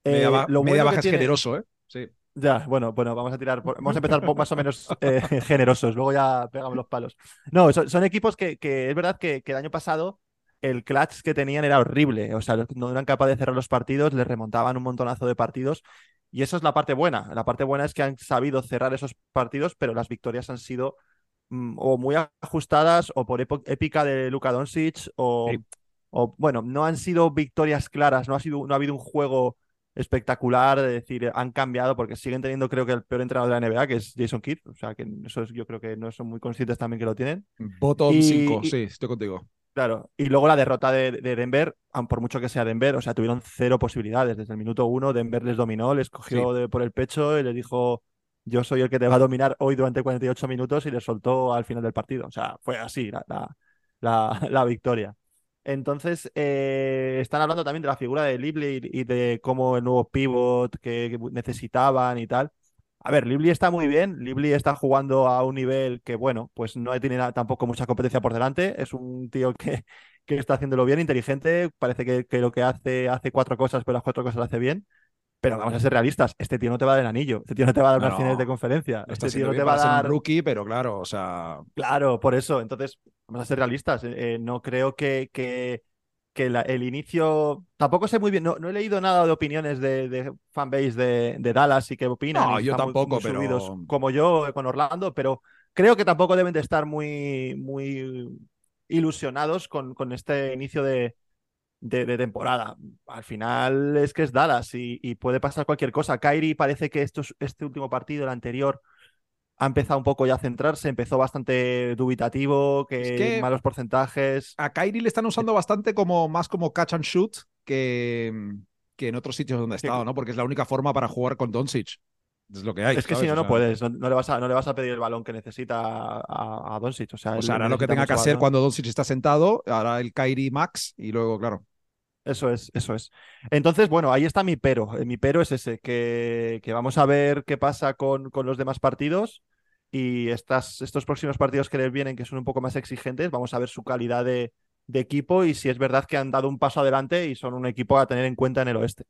Media, Eh, ba- media baja es generoso, ¿eh? Sí. ya, bueno, bueno, vamos a tirar, por- vamos a empezar más o menos eh, generosos, luego ya pegamos los palos. No, son, son equipos que, que es verdad que, que el año pasado el clutch que tenían era horrible, o sea, no eran capaces de cerrar los partidos, les remontaban un montonazo de partidos y eso es la parte buena. La parte buena es que han sabido cerrar esos partidos, pero las victorias han sido mm, o muy ajustadas o por épica de Luka Doncic o, Sí. o, bueno, no han sido victorias claras, no ha sido, no ha habido un juego espectacular, de decir, han cambiado porque siguen teniendo creo que el peor entrenador de la NBA, que es Jason Kidd, o sea que eso es, yo creo que no son muy conscientes también que lo tienen. Bottom Y- 5, y- sí, estoy contigo. Claro, y luego la derrota de, de Denver, por mucho que sea Denver, o sea, tuvieron cero posibilidades. Desde el minuto uno, Denver les dominó, les cogió de- por el pecho y les dijo, yo soy el que te va a dominar hoy durante 48 minutos y les soltó al final del partido. O sea, fue así la, la, la- la victoria. Entonces, eh, están hablando también de la figura de Lively y de cómo el nuevo pivot que, necesitaban y tal. A ver, Lively está muy bien. Lively está jugando a un nivel que, bueno, pues no tiene tampoco mucha competencia por delante. Es un tío que, que está haciéndolo bien, inteligente. Parece que, que lo que hace, hace cuatro cosas, pero las cuatro cosas las hace bien. Pero vamos a ser realistas. Este tío no te va a dar el anillo. Este tío no te va a dar No, unas finales de conferencia. Lo está Este tío no te va a ser un dar. rookie, pero claro, o sea, Claro, por eso. Entonces, vamos a ser realistas. eh, eh, no creo que, que, que la- el inicio. Tampoco sé muy bien. No, no he leído nada de opiniones de, de fanbase de, de Dallas y qué opinan. No, yo están muy- tampoco, muy pero- como yo eh, con Orlando, pero creo que tampoco deben de estar muy, muy ilusionados con, con este inicio de, de, de temporada. Al final es que es Dallas y, y puede pasar cualquier cosa. Kyrie parece que estos, este último partido, el anterior, ha empezado un poco ya a centrarse, empezó bastante dubitativo, que, Es que- malos porcentajes. a Kyrie le están usando bastante como más como catch and shoot que, que en otros sitios donde ha Sí. estado, ¿no? Porque es la única forma para jugar con Doncic. Es lo que hay. es que ¿sabes? si no, O no puedes, no, no le vas a, no le vas a pedir el balón que necesita a, a, Doncic. O sea, O sea, hará lo que tenga que hacer cuando Doncic está sentado, hará el Kyrie Max y luego, claro. Eso es, eso es. Entonces, bueno, ahí está mi pero. Eh, Mi pero es ese, que, que vamos a ver qué pasa con, con los demás partidos y estas, estos próximos partidos que les vienen, que son un poco más exigentes, vamos a ver su calidad de, de equipo y si es verdad que han dado un paso adelante y son un equipo a tener en cuenta en el oeste.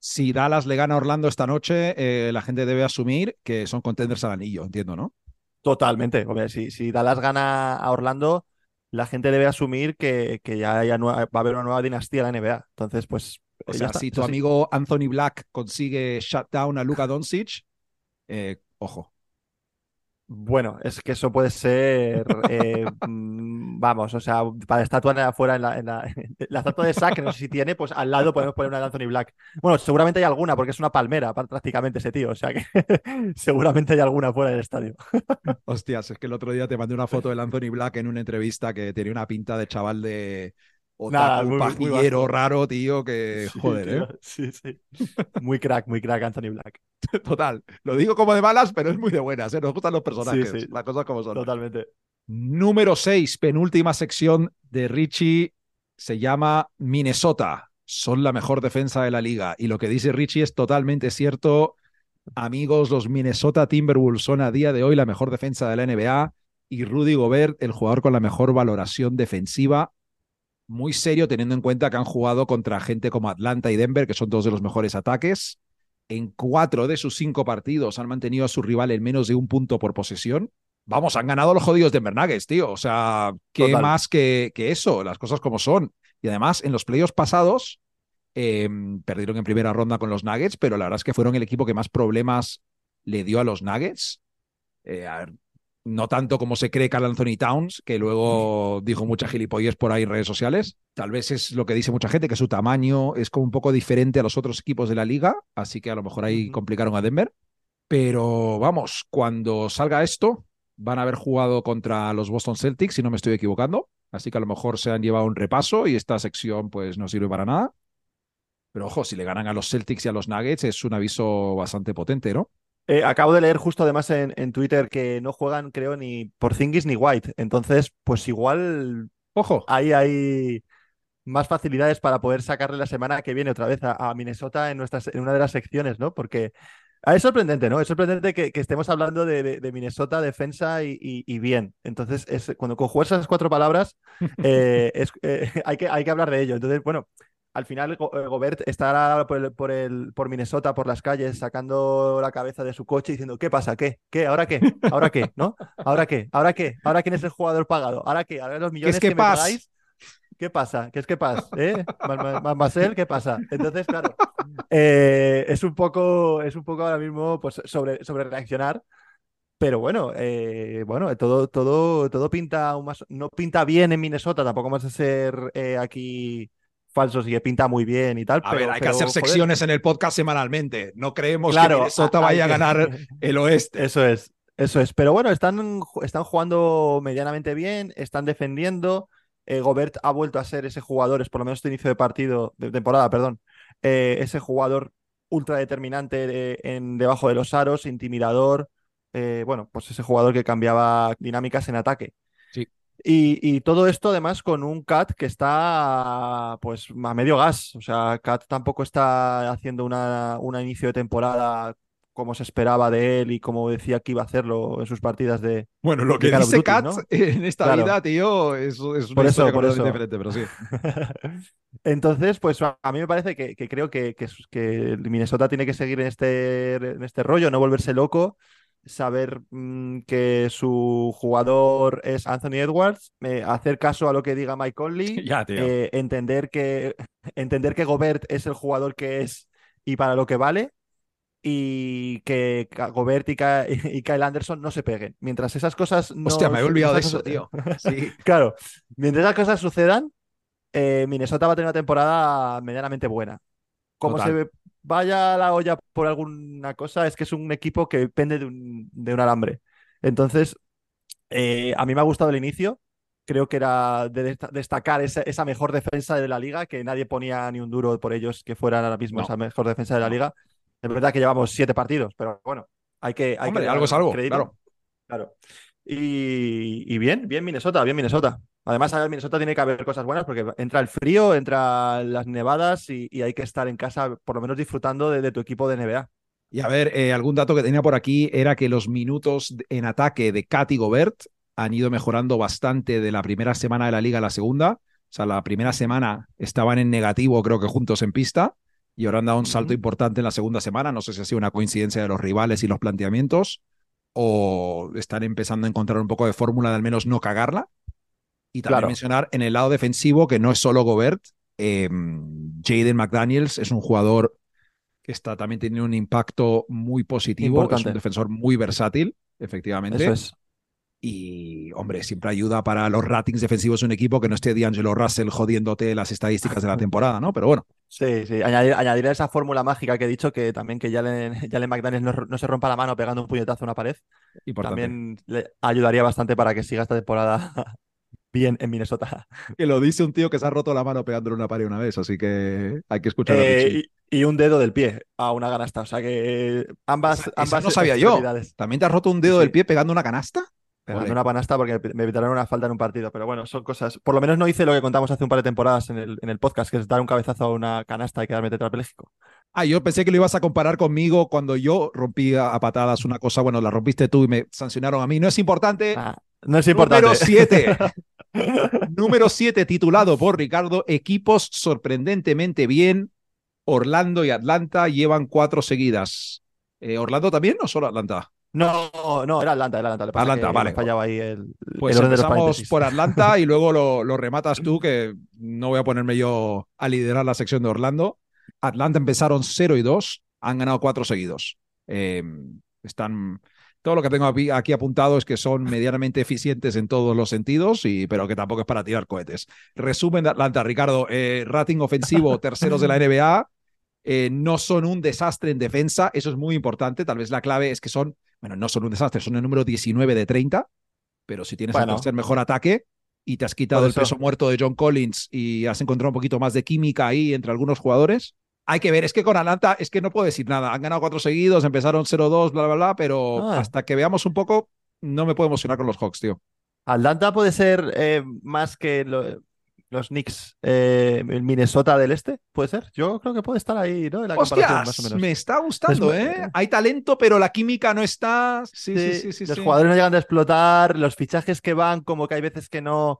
Si Dallas le gana a Orlando esta noche, eh, la gente debe asumir que son contenders al anillo, entiendo, ¿no? Totalmente. Hombre, si, si Dallas gana a Orlando, la gente debe asumir que, que ya va a haber una nueva dinastía en la NBA. Entonces, pues. O eh, sea, está. si tu amigo Anthony Black consigue shutdown a Luka Doncic, eh, ojo. Bueno, es que eso puede ser, eh, mm, vamos, o sea, para estatua afuera en la, en la, la estatua de Sack, no sé si tiene, pues al lado podemos poner una de Anthony Black. Bueno, seguramente hay alguna, porque es una palmera pa- prácticamente ese tío, o sea que seguramente hay alguna fuera del estadio. Hostias, es que el otro día te mandé una foto del Anthony Black en una entrevista que tenía una pinta de chaval de Nada, otaku muy- pajillero raro, tío, que Sí, joder, ¿eh? Sí, sí. Muy crack, muy crack Anthony Black. Total. Lo digo como de malas, pero es muy de buenas, ¿eh? Nos gustan los personajes, Sí, sí. las cosas como son. Totalmente. Número 6, penúltima sección de Richie, se llama Minnesota. Son la mejor defensa de la liga. Y lo que dice Richie es totalmente cierto. Amigos, los Minnesota Timberwolves son a día de hoy la mejor defensa de la NBA y Rudy Gobert el jugador con la mejor valoración defensiva. Muy serio teniendo en cuenta que han jugado contra gente como Atlanta y Denver, que son dos de los mejores ataques. En cuatro de sus cinco partidos han mantenido a su rival en menos de un punto por posesión. Vamos, han ganado los jodidos Denver Nuggets, tío. O sea, ¿qué Total. más que, que eso? Las cosas como son. Y además, en los playoffs pasados, eh, perdieron en primera ronda con los Nuggets, pero la verdad es que fueron el equipo que más problemas le dio a los Nuggets. Eh, a ver, no tanto como se cree Carl Anthony Towns, que luego dijo mucha gilipollez por ahí en redes sociales. Tal vez es lo que dice mucha gente, que su tamaño es como un poco diferente a los otros equipos de la liga, así que a lo mejor ahí complicaron a Denver. Pero vamos, cuando salga esto, van a haber jugado contra los Boston Celtics, si no me estoy equivocando. Así que a lo mejor se han llevado un repaso y esta sección pues no sirve para nada. Pero ojo, si le ganan a los Celtics y a los Nuggets es un aviso bastante potente, ¿no? Eh, acabo de leer justo además en, en Twitter que no juegan, creo, ni por Zingis ni White. Entonces, pues igual Ojo, ahí hay más facilidades para poder sacarle la semana que viene otra vez a, a Minnesota en, nuestras, en una de las secciones, ¿no? Porque es sorprendente, ¿no? Es sorprendente que, que estemos hablando de, de- de Minnesota, defensa y, y- y bien. Entonces, es, cuando conjugas esas cuatro palabras, eh, es- eh, hay, que, hay que hablar de ello. Entonces, bueno, al final Go- eh, Gobert estará por, el- por, el- por Minnesota, por las calles, sacando la cabeza de su coche y diciendo, ¿qué pasa? ¿Qué? ¿Qué? ¿Ahora qué? ¿Ahora qué? ¿No? ¿Ahora qué? ¿Ahora qué? ¿Ahora quién es el jugador pagado? ¿Ahora qué? ¿Ahora los millones que que me pagáis? ¿Qué pasa? ¿Qué es que pasa? ¿Eh? Ma- ma- ma- Marcel, ¿qué pasa? Entonces, claro, eh, es un poco, es un poco ahora mismo pues, sobre, sobre reaccionar. Pero bueno, eh, bueno, todo, todo, todo pinta aún más, no pinta bien en Minnesota, tampoco vamos a ser eh, aquí falsos y que pinta muy bien y tal. a pero, ver, hay que hacer joder, secciones en el podcast semanalmente. No creemos claro, que Minnesota hay vaya a ganar el oeste. Eso es, eso es. Pero bueno, están, están jugando medianamente bien, están defendiendo. Eh, Gobert ha vuelto a ser ese jugador, es por lo menos este inicio de partido, de temporada, perdón, eh, ese jugador ultra determinante de- en, debajo de los aros, intimidador. eh, bueno, pues ese jugador que cambiaba dinámicas en ataque. Y, y todo esto además con un Cat que está pues a medio gas. O sea, Cat tampoco está haciendo una, una inicio de temporada como se esperaba de él y como decía que iba a hacerlo en sus partidas de... Bueno, lo de que Call dice Duty, Kat ¿no? en esta Claro. vida, tío, es, es una Por eso, por eso. diferente, pero sí. Entonces, pues a a mí me parece que, que creo que, que, que Minnesota tiene que seguir en este, en este rollo, no volverse loco, saber mm, que su jugador es Anthony Edwards, eh, hacer caso a lo que diga Mike Conley, Ya, eh, entender que, entender que Gobert es el jugador que es y para lo que vale. Y que Gobert y, Ka- y Kyle Anderson no se peguen. Mientras esas cosas no. Hostia, me había olvidado de eso, tío. Sí. Claro, mientras esas cosas sucedan, eh, Minnesota va a tener una temporada medianamente buena. Como Total. se vaya a la olla por alguna cosa, es que es un equipo que depende de un, de un alambre. Entonces, eh, a mí me ha gustado el inicio. Creo que era de desta- destacar esa, esa mejor defensa de la liga, que nadie ponía ni un duro por ellos que fueran ahora mismo No. esa mejor defensa de la liga. Es verdad que llevamos siete partidos, pero bueno, hay que. Hay Hombre, que algo es algo, crédito. claro. Claro. Y, y bien, bien Minnesota, bien Minnesota. Además, a ver, Minnesota tiene que haber cosas buenas porque entra el frío, entra las nevadas y, y hay que estar en casa, por lo menos disfrutando de, de tu equipo de NBA. Y a ver, eh, algún dato que tenía por aquí era que los minutos en ataque de Kat y Gobert han ido mejorando bastante de la primera semana de la liga a la segunda. O sea, la primera semana estaban en negativo, creo que juntos en pista, y ahora han dado un salto importante en la segunda semana. No sé si ha sido una coincidencia de los rivales y los planteamientos, o están empezando a encontrar un poco de fórmula de al menos no cagarla. Y también Claro. mencionar en el lado defensivo que no es solo Gobert, eh, Jaden McDaniels es un jugador que está también teniendo un impacto muy positivo, es un defensor muy versátil, efectivamente. Eso es. Y, hombre, siempre ayuda para los ratings defensivos de un equipo que no esté D'Angelo Russell jodiéndote las estadísticas de la temporada, ¿no? Pero bueno, Sí, sí. Añadir, añadir esa fórmula mágica que he dicho, que también que Jalen McDaniels no, no se rompa la mano pegando un puñetazo a una pared, importante. también le ayudaría bastante para que siga esta temporada bien en Minnesota. Que lo dice un tío que se ha roto la mano pegándole una pared una vez, así que hay que escuchar Eh, y, y un dedo del pie a una ganasta. O sea que ambas, Esa- esa ambas no sabía yo. ¿También te has roto un dedo Sí. del pie pegando una canasta? Pegando una panasta porque me evitaron una falta en un partido. Pero bueno, son cosas. Por lo menos no hice lo que contamos hace un par de temporadas en el, en el podcast, que es dar un cabezazo a una canasta y quedarme tetrapléjico. Ah, yo pensé que lo ibas a comparar conmigo cuando yo rompí a, a patadas una cosa. Bueno, la rompiste tú y me sancionaron a mí. No es importante. Ah, no es importante. Número 7. Número 7, titulado por Ricardo. Equipos sorprendentemente bien. Orlando y Atlanta llevan cuatro seguidas. Eh, ¿Orlando también o solo Atlanta? No, no, era Atlanta, era Atlanta. Le pasa Atlanta, vale. fallaba ahí el, Pues el orden de los empezamos por Atlanta y luego lo, lo rematas tú, que no voy a ponerme yo a liderar la sección de Orlando. Atlanta empezaron 0 y 2, han ganado cuatro seguidos. Eh, están. Todo lo que tengo aquí, aquí apuntado es que son medianamente eficientes en todos los sentidos, y, pero que tampoco es para tirar cohetes. Resumen de Atlanta, Ricardo. eh, rating ofensivo, terceros de la NBA. eh, no son un desastre en defensa, eso es muy importante. Tal vez la clave es que son, bueno, no son un desastre, son el número 19 de 30, pero si tienes Bueno. el tercer mejor ataque y te has quitado el eso. peso muerto de John Collins y has encontrado un poquito más de química ahí entre algunos jugadores, hay que ver. Es que con Atlanta es que no puedo decir nada. Han ganado cuatro seguidos, empezaron 0-2, bla, bla, bla, pero Ah. hasta que veamos un poco, no me puedo emocionar con los Hawks, tío. Atlanta puede ser eh, más que lo- los Knicks, eh, el Minnesota del Este, ¿puede ser? Yo creo que puede estar ahí, ¿no? En la comparación, más o menos. me está gustando, Es- ¿eh? Hay talento, pero la química no está. Sí, sí, sí, sí. los sí. jugadores no llegan a explotar, los fichajes que van, como que hay veces que no,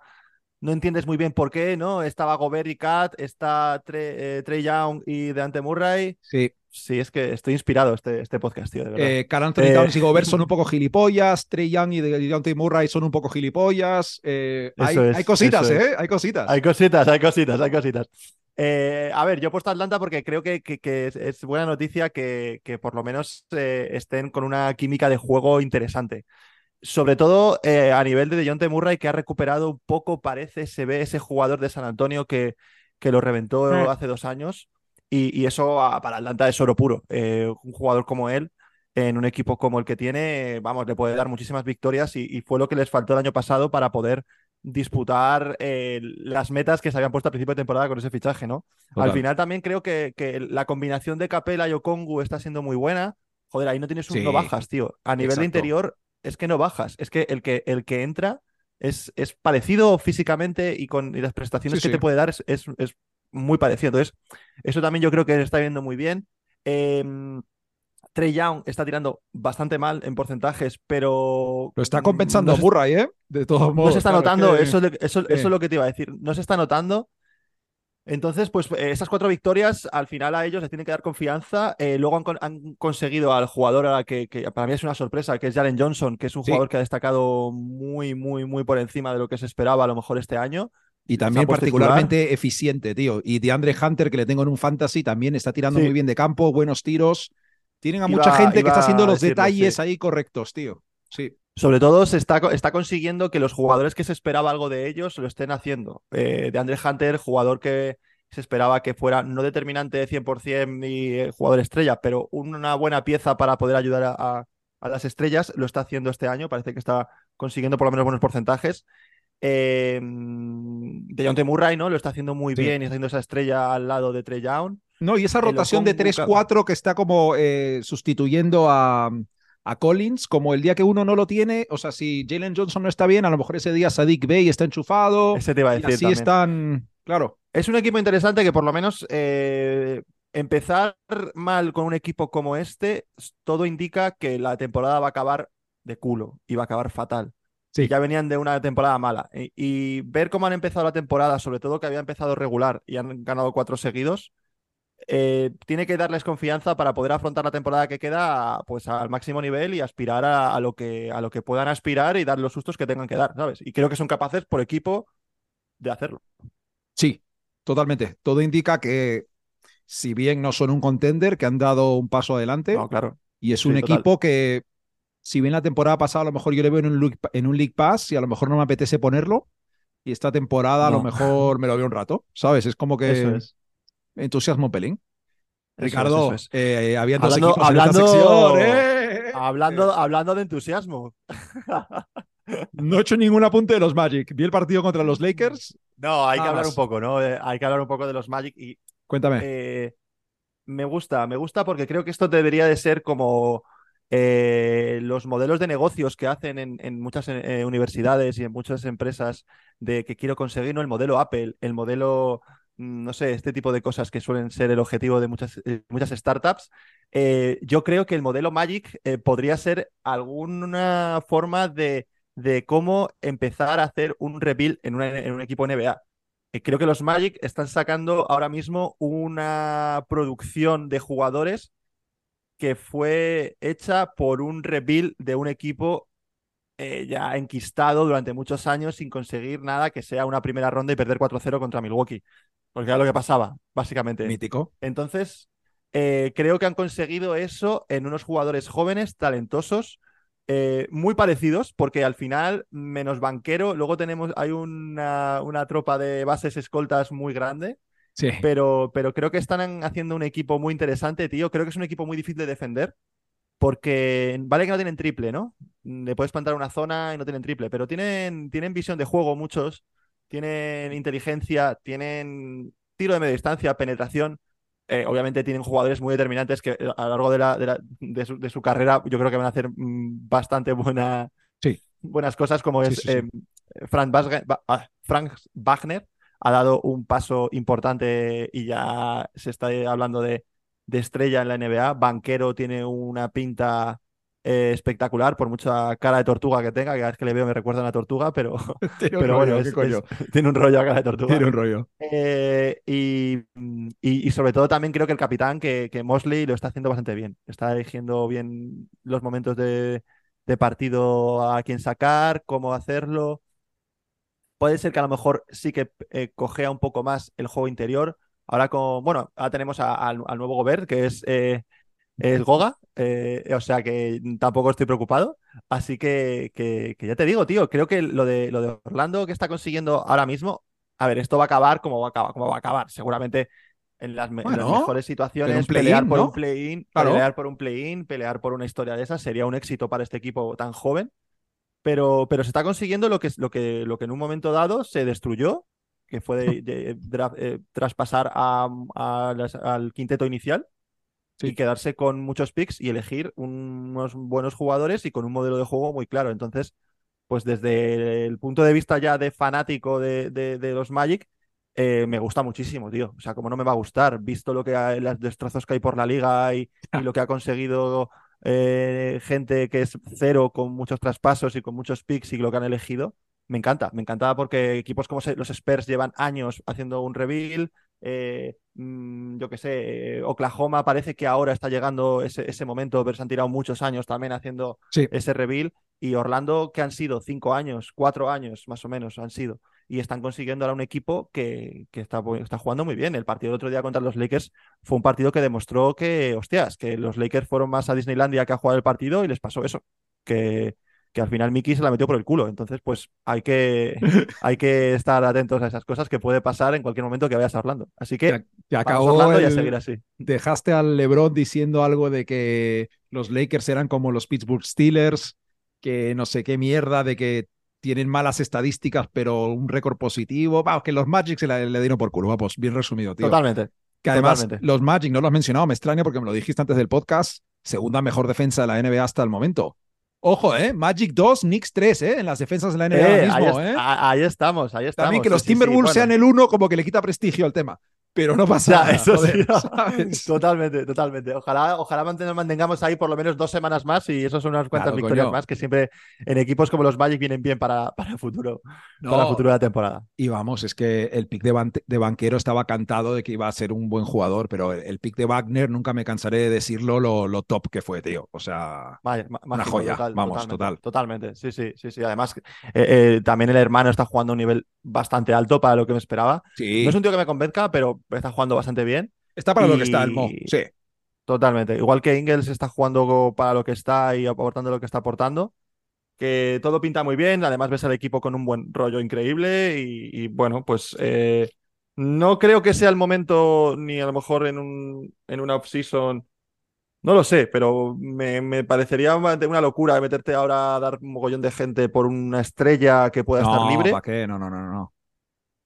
no entiendes muy bien por qué, ¿no? Estaba Gobert y Kat, está Trey, eh, Trey Young y Deante Murray. Sí. Sí, es que estoy inspirado este, este podcast, tío, de verdad. Eh, Carl Anthony Eh, Towns y Gobert son un poco gilipollas. Trey Young y Deontay Murray son un poco gilipollas. Eh, hay, Eso es, hay cositas, es. ¿eh? Hay cositas. Hay cositas, hay cositas, hay cositas. A ver, yo he puesto Atlanta porque creo que, que- que es, es buena noticia que, que por lo menos estén con una química de juego interesante. Sobre todo eh, a nivel de DeJounte Murray, que ha recuperado un poco, parece, se ve ese jugador de San Antonio que, que lo reventó Mm. hace dos años. Y, y eso para Atlanta es oro puro. Eh, un jugador como él, en un equipo como el que tiene, vamos, le puede dar muchísimas victorias y, y fue lo que les faltó el año pasado para poder disputar eh, las metas que se habían puesto al principio de temporada con ese fichaje, ¿no? Total. Al final también creo que, que la combinación de Capela y Okongu está siendo muy buena. Joder, ahí no tienes un Sí. no bajas, tío. A nivel de interior es que no bajas. Es que el que, el que entra es, es parecido físicamente y con y las prestaciones Sí, que sí. te puede dar es, es- es muy parecido. Entonces, eso también yo creo que está viendo muy bien. Em, Trey Young está tirando bastante mal en porcentajes, pero Lo está compensando no se- Murray, ¿eh? De todos modos. no se está claro, notando, que- eso, eso, sí. eso es lo que te iba a decir, no se está notando. Entonces, pues eh, esas cuatro victorias al final a ellos les tienen que dar confianza. Eh, luego han, con- han conseguido al jugador a la que, que para mí es una sorpresa, que es Jalen Johnson, que es un Sí. jugador que ha destacado muy, muy, muy por encima de lo que se esperaba a lo mejor este año. Y también particularmente eficiente, tío. Y DeAndre Hunter, que le tengo en un fantasy, también está tirando Sí. muy bien de campo, buenos tiros. Tienen a Iba- mucha gente que está haciendo los decirlo, detalles sí. ahí correctos, tío. Sí. Sobre todo se está, está consiguiendo que los jugadores que se esperaba algo de ellos lo estén haciendo. Eh, de Andre Hunter, jugador que se esperaba que fuera no determinante de 100% ni eh, jugador estrella, pero una buena pieza para poder ayudar a, a- a las estrellas, lo está haciendo este año. Parece que está consiguiendo por lo menos buenos porcentajes. Eh, de Murray, ¿no? Lo está haciendo muy Sí. bien y está haciendo esa estrella al lado de Trey Young. No, y esa El rotación de Okongwu, 3-4 que está como eh, sustituyendo a, a Collins, como el día que uno no lo tiene, o sea, si Jalen Johnson no está bien, a lo mejor ese día Sadik Bey está enchufado. Ese te iba a y decir así también. están, claro. Es un equipo interesante que por lo menos eh, empezar mal con un equipo como este, todo indica que la temporada va a acabar de culo y va a acabar fatal. Sí. Ya venían de una temporada mala. Y, y ver cómo han empezado la temporada, sobre todo que había empezado regular y han ganado cuatro seguidos, eh, tiene que darles confianza para poder afrontar la temporada que queda pues al máximo nivel y aspirar a, a lo que, a lo que puedan aspirar y dar los sustos que tengan que dar, ¿sabes? Y creo que son capaces por equipo de hacerlo. Sí, totalmente. Todo indica que, si bien no son un contender, que han dado un paso adelante. No, claro. Y es Sí, un total. equipo que, si bien la temporada pasada a lo mejor yo le veo en un, League- en un League Pass y a lo mejor no me apetece ponerlo, y esta temporada a lo mejor me lo veo un rato, ¿sabes? Es como que Eso es. Entusiasmo pelín. Eso Ricardo, es, eso es. eh, había dos Hablando- equipos en esta hablando- sección, ¿eh? Hablando, hablando de entusiasmo. No he hecho ningún apunte de los Magic. Vi el partido contra los Lakers. No, hay que hablar un poco, ¿no? Eh, hay que hablar un poco de los Magic y Cuéntame. eh, me gusta, me gusta porque creo que esto debería de ser como eh, los modelos de negocios que hacen en, en muchas eh, universidades y en muchas empresas de que quiero conseguir, ¿no? El modelo Apple, el modelo no sé, este tipo de cosas que suelen ser el objetivo de muchas, eh, muchas startups, eh, yo creo que el modelo Magic eh, podría ser alguna forma de, de cómo empezar a hacer un rebuild en, en un equipo NBA. Creo que los Magic están sacando ahora mismo una producción de jugadores que fue hecha por un rebuild de un equipo eh, ya enquistado durante muchos años sin conseguir nada que sea una primera ronda y perder 4-0 contra Milwaukee. Porque era lo que pasaba, básicamente. Mítico. Entonces, eh, creo que han conseguido eso en unos jugadores jóvenes, talentosos, eh, muy parecidos, porque al final, menos banquero, luego tenemos, hay una, una tropa de bases escoltas muy grande, Sí. pero, pero creo que están haciendo un equipo muy interesante, tío. Creo que es un equipo muy difícil de defender. Porque vale que no tienen triple, ¿no? Le puedes plantar una zona y no tienen triple, pero tienen, tienen visión de juego muchos, tienen inteligencia, tienen tiro de media distancia, penetración. Eh, obviamente tienen jugadores muy determinantes que eh, a lo largo de, la, de, la- de su, de su carrera yo creo que van a hacer mm, bastante buena, Sí. buenas cosas, como Sí, es sí, sí. eh, Frank, Basge- Ba- ah, Frank Wagner, ha dado un paso importante y ya se está hablando de, de estrella en la NBA. Banquero tiene una pinta eh, espectacular, por mucha cara de tortuga que tenga, que cada vez que le veo me recuerda a una tortuga, pero, Tiene pero rollo, bueno, tiene un rollo a cara de tortuga. Tiene un rollo. Eh, y, y- y sobre todo también creo que el capitán, que, que Mosley lo está haciendo bastante bien. Está eligiendo bien los momentos de, de partido a quién sacar, cómo hacerlo. Puede ser que a lo mejor sí que eh, cojea un poco más el juego interior. Ahora con, bueno, ahora tenemos a- al, al nuevo Gobert, que es, eh, es Goga, eh, o sea que tampoco estoy preocupado. Así que, que, que ya te digo, tío, creo que lo de, lo de Orlando que está consiguiendo ahora mismo, a ver, esto va a acabar como va a acabar, como va a acabar. Seguramente en las, me- en las Bueno, mejores situaciones, pelear por un play-in, pelear por un play-in, pelear por una historia de esas, sería un éxito para este equipo tan joven. Pero, pero se está consiguiendo lo que, lo, que, lo que en un momento dado se destruyó, que fue de- de dra- eh, traspasar a- a las- al quinteto inicial Sí. y quedarse con muchos picks y elegir unos buenos jugadores y con un modelo de juego muy claro. Entonces, pues desde el punto de vista ya de fanático de, los Magic, eh, me gusta muchísimo, tío. O sea, como no me va a gustar, visto lo que hay, los destrozos que hay por la liga y, y lo que ha conseguido eh, gente que es cero con muchos traspasos y con muchos picks y lo que han elegido, me encanta. Me encanta porque equipos como los Spurs llevan años haciendo un reveal. eh, mm, yo qué sé, eh, Oklahoma parece que ahora está llegando ese, ese momento, pero se han tirado muchos años también haciendo Sí. ese reveal. Y Orlando, que han sido cinco años, cuatro años más o menos han sido, y están consiguiendo ahora un equipo que, que está, está jugando muy bien. El partido del otro día contra los Lakers fue un partido que demostró que, hostias, que los Lakers fueron más a Disneylandia que a jugar el partido y les pasó eso, que, que al final Mickey se la metió por el culo. Entonces, pues hay que, hay que estar atentos a esas cosas que puede pasar en cualquier momento que vayas a Orlando. Así que vamos a acabó Orlando y a el- seguir así. Dejaste al LeBron diciendo algo de que los Lakers eran como los Pittsburgh Steelers, que no sé qué mierda, de que tienen malas estadísticas, pero un récord positivo. Vamos, que los Magic se le dieron por culo. Vamos, bien resumido, tío. Totalmente. Que además, totalmente. los Magic no lo has mencionado, me extraña porque me lo dijiste antes del podcast. Segunda mejor defensa de la NBA hasta el momento. Ojo, ¿eh? Magic 2, Knicks 3, ¿eh? En las defensas de la NBA Eh, ahora ahí, mismo, es- ¿eh? ahí estamos, ahí estamos. También que Sí, los sí, sí, Timberwolves bueno. sean el 1 como que le quita prestigio al tema. Pero no pasa Ya, nada. eso sí, no. ¿sabes? Totalmente, totalmente. Ojalá, ojalá manten- mantengamos ahí por lo menos dos semanas más y eso son unas cuantas Claro, victorias coño. más que siempre en equipos como los Magic vienen bien para, para el futuro, para el futuro de la temporada. Y vamos, es que el pick de, Ban- de banquero estaba cantado de que iba a ser un buen jugador, pero el, el pick de Wagner nunca me cansaré de decirlo lo, lo top que fue, tío. O sea, Vaya, Una joya, vamos, totalmente, total. Totalmente, sí, sí, sí, sí. Además, eh, eh, también el hermano está jugando a un nivel bastante alto para lo que me esperaba. sí. No es un tío que me convenzca, pero está jugando bastante bien. Está para lo que está el Mo. Sí. Totalmente. Igual que Ingles está jugando para lo que está y aportando lo que está aportando. Que todo pinta muy bien. Además, ves al equipo con un buen rollo increíble. Y, y, bueno, pues eh, no creo que sea el momento, ni a lo mejor en, un, en una off-season. No lo sé, pero me, me parecería una una locura meterte ahora a dar un mogollón de gente por una estrella que pueda estar libre. ¿para qué? No, no, no, no.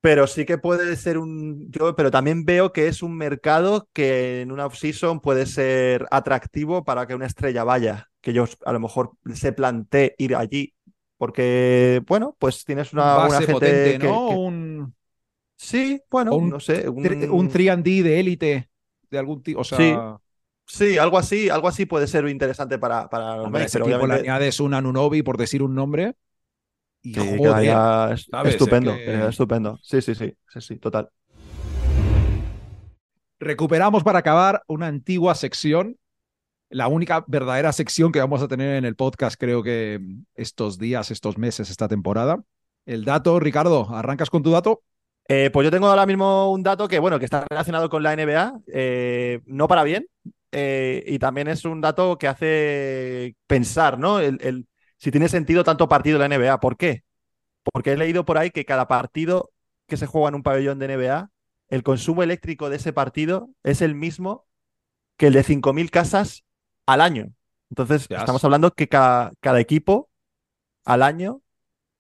Pero sí que puede ser un. Yo, pero también veo que es un mercado que en una off-season puede ser atractivo para que una estrella vaya. Que yo a lo mejor se plantee ir allí. Porque, bueno, pues tienes una, una Base gente potente, que- ¿no? que- Un... Sí, bueno, un no sé. Tre- Un 3D de élite de algún tipo. O sea, Sí, Sí, algo así, algo así puede ser interesante para, para los hombre, pero tipo le obviamente añades un Anunobi, por decir un nombre. Y que joder, quedaría es- ¿sabes? estupendo, Es que- estupendo. Sí, sí, sí, sí, sí, total. Recuperamos para acabar una antigua sección, la única verdadera sección que vamos a tener en el podcast, creo que estos días, estos meses, esta temporada. El dato, Ricardo, ¿arrancas con tu dato? Eh, pues yo tengo ahora mismo un dato que, bueno, que está relacionado con la NBA, eh, no para bien, eh, y también es un dato que hace pensar, ¿no? El, el- si tiene sentido tanto partido en la NBA. ¿Por qué? Porque he leído por ahí que cada partido que se juega en un pabellón de NBA, el consumo eléctrico de ese partido es el mismo que el de 5.000 casas al año. Entonces, estamos hablando que cada, cada equipo al año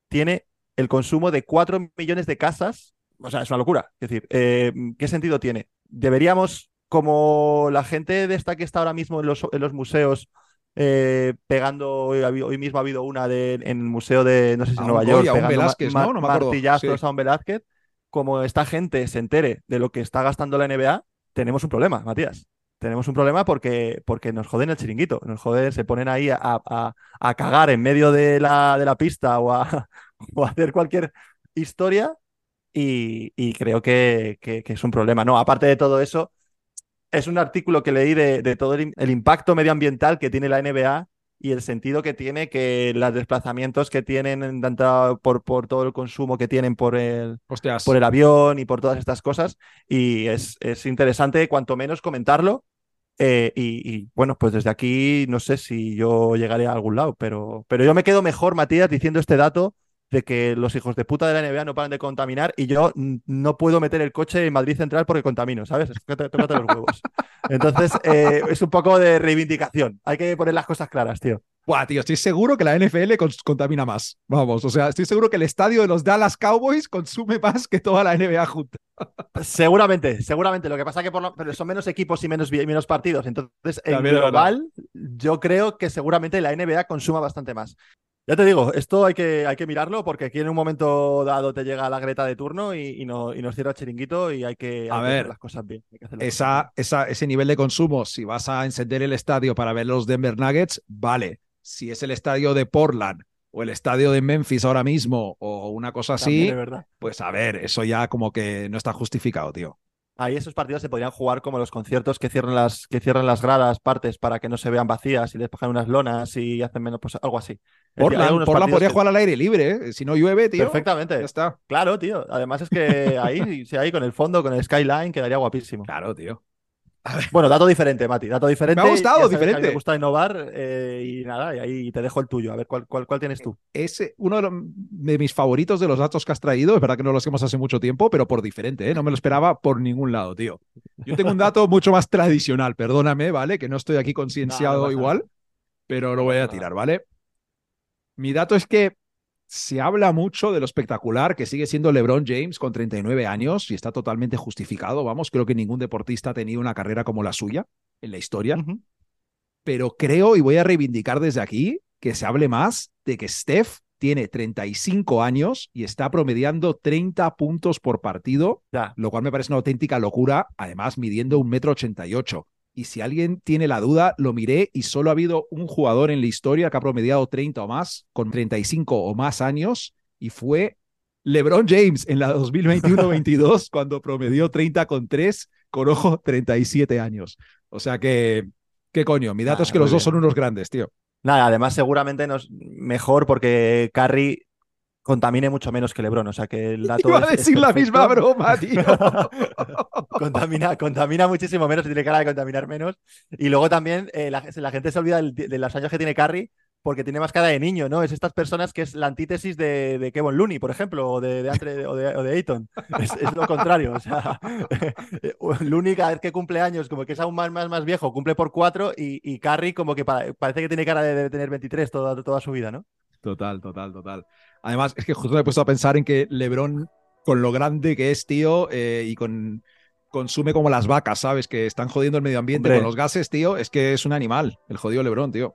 tiene el consumo de 4 millones de casas. O sea, es una locura. Es decir, eh, ¿qué sentido tiene? Deberíamos, como la gente de esta que está ahora mismo en los, en los museos, eh, pegando, hoy, mismo ha habido una de, en el museo de, no sé si A Nueva York, Goya, a un pegando ma- Velázquez, ma- ¿no? No me acuerdo. martillazos Sí. a un Velázquez, como esta gente se entere de lo que está gastando la NBA, tenemos un problema, Matías. Tenemos un problema porque, porque nos joden el chiringuito, nos joden, se ponen ahí a, a- a cagar en medio de la, de la pista o a, o a hacer cualquier historia y, y creo que, que- que es un problema. No, aparte de todo eso, es un artículo que leí de, de todo el, el impacto medioambiental que tiene la NBA y el sentido que tiene que los desplazamientos que tienen por, por todo el consumo que tienen por el, Hostias. por el avión y por todas estas cosas. Y es, es interesante, cuanto menos, comentarlo. Eh, y, y, bueno, pues desde aquí no sé si yo llegaré a algún lado, pero, pero yo me quedo mejor, Matías, diciendo este dato de que los hijos de puta de la NBA no paran de contaminar y yo no puedo meter el coche en Madrid Central porque contamino, ¿sabes? Es que te- tócate los huevos. Entonces, eh, es un poco de reivindicación. Hay que poner las cosas claras, tío. Buah, tío, estoy seguro que la NFL contamina más. Vamos, o sea, estoy seguro que el estadio de los Dallas Cowboys consume más que toda la NBA junta. Seguramente, seguramente. Lo que pasa es que por lo- pero son menos equipos y menos, menos partidos. Entonces, en También global, yo creo que seguramente la NBA consuma bastante más. Ya te digo, esto hay que, hay que mirarlo porque aquí en un momento dado te llega la Greta de turno y, y no- y nos cierra el chiringuito y hay que, hay A que ver, hacer las cosas bien. hay que hacer las cosas Esa, esa, ese nivel de consumo, si vas a encender el estadio para ver los Denver Nuggets, vale. Si es el estadio de Portland o el estadio de Memphis ahora mismo o una cosa. También así, pues a ver, eso ya como que no está justificado, tío. Ahí esos partidos se podrían jugar como los conciertos que cierran las, que cierran las gradas, partes, para que no se vean vacías y despejan unas lonas y hacen menos, pues algo así. Portland, Portland podría que- jugar al aire libre, ¿eh? Si no llueve, tío. Perfectamente. Ya está. Claro, tío. Además es que ahí, sí, ahí con el fondo, con el skyline, quedaría guapísimo. Claro, tío. Bueno, dato diferente, Mati. Dato diferente. Me ha gustado, que diferente. Me gusta innovar eh, y nada, y ahí te dejo el tuyo. A ver, ¿cuál, cuál, cuál tienes tú? Es uno de, los- de mis favoritos de los datos que has traído. Es verdad que no los hemos hace mucho tiempo, pero por diferente, ¿eh? No me lo esperaba por ningún lado, tío. Yo tengo un dato mucho más tradicional, perdóname, ¿vale? Que no estoy aquí concienciado No, no pasa igual, pero lo voy a tirar, ¿vale? Mi dato es que se habla mucho de lo espectacular que sigue siendo LeBron James con 39 años y está totalmente justificado, vamos, creo que ningún deportista ha tenido una carrera como la suya en la historia, pero creo y voy a reivindicar desde aquí que se hable más de que Steph tiene 35 años y está promediando 30 puntos por partido, Ya. lo cual me parece una auténtica locura, además midiendo un metro 88. Y si alguien tiene la duda, lo miré y solo ha habido un jugador en la historia que ha promediado 30 o más, con 35 o más años, y fue LeBron James en la 2021-22, cuando promedió 30 con 3, con ojo 37 años. O sea que, ¿qué coño? Mi dato Ah, es que los dos son unos grandes, tío. Nada, además seguramente nos mejor porque Curry contamine mucho menos que LeBron. O sea que el dato Iba a es- decir la misma broma, tío. contamina, contamina muchísimo menos, tiene cara de contaminar menos. Y luego también eh, la, la gente se olvida del- de los años que tiene Curry porque tiene más cara de niño, ¿no? Es estas personas que es la antítesis de, de Kevin Looney, por ejemplo, o de, de Andre- o de, o de Ayton. Es, es lo contrario. O sea, Looney cada vez que cumple años, como que es aún más, más, más viejo, cumple por cuatro y, y Curry como que pa- parece que tiene cara de, de tener 23 toda, toda su vida, ¿no? Total, total, total. Además, es que justo me he puesto a pensar en que LeBron, con lo grande que es, tío, eh, y con consume como las vacas, ¿sabes? Que están jodiendo el medio ambiente Hombre. con los gases, tío. Es que es un animal, el jodido LeBron, tío.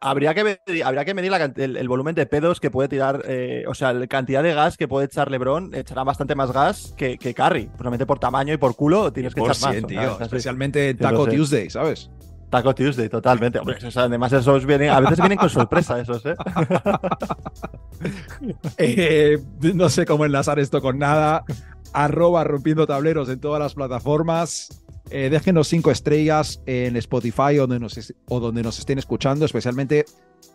Habría que, medir, habría que medir la el, el volumen de pedos que puede tirar, eh, o sea, la cantidad de gas que puede echar LeBron. Echará bastante más gas que, que Curry. Probablemente por tamaño y por culo tienes que Por echar más. cien, o sea, tío. Especialmente en Taco. Tuesday, ¿sabes? Taco Tuesday, totalmente. Hombre, o sea, además esos vienen, a veces vienen con sorpresa esos, ¿eh? Eh, no sé cómo enlazar esto con nada. Arroba rompiendo tableros en todas las plataformas. Eh, déjenos cinco estrellas en Spotify o donde, nos, es- o donde nos estén escuchando, especialmente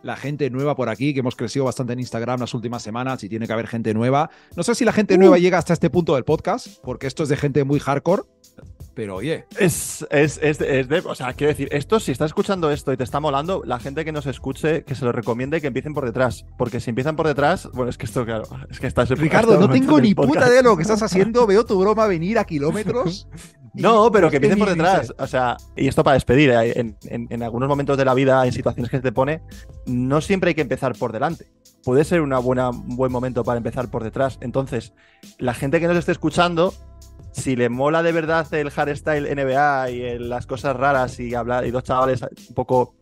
la gente nueva por aquí, que hemos crecido bastante en Instagram las últimas semanas y tiene que haber gente nueva. No sé si la gente nueva llega hasta este punto del podcast, porque esto es de gente muy hardcore, pero oye, Es, es, es, de, es de- O sea, quiero decir, esto, si estás escuchando esto y te está molando, la gente que nos escuche, que se lo recomiende que empiecen por detrás. Porque si empiezan por detrás, bueno, es que esto, claro, es que estás. Ricardo, no tengo ni puta idea de lo que estás haciendo. Veo tu broma venir a kilómetros. No, pero que empiecen por detrás. O sea, y esto para despedir, eh, en, en- en algunos momentos de la vida, en situaciones que se te pone, no siempre hay que empezar por delante. Puede ser una buena, un buen momento para empezar por detrás. Entonces, la gente que nos esté escuchando, si le mola de verdad el hardstyle NBA y el- las cosas raras y hablar y dos chavales un poco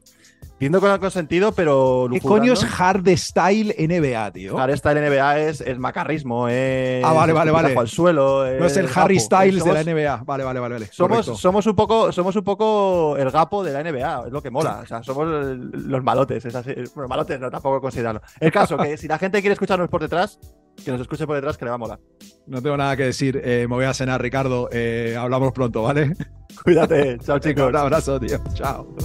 viendo con algo sentido, pero ¿Qué coño es hardstyle NBA, tío? Hardstyle NBA es, es macarrismo, es Ah, vale, vale, vale. al suelo, No es el gapo. Harry Styles de la NBA. Vale, vale, vale. vale. somos, somos, un poco, somos un poco el gapo de la NBA, es lo que mola. O sea, somos los malotes. Es así. Bueno, malotes no, tampoco considerarlo. El caso, que si la gente quiere escucharnos por detrás, que nos escuche por detrás, que le va a molar. No tengo nada que decir. Eh, me voy a cenar, Ricardo. Eh, hablamos pronto, ¿vale? Cuídate, chao chicos. Un abrazo, tío. Chao.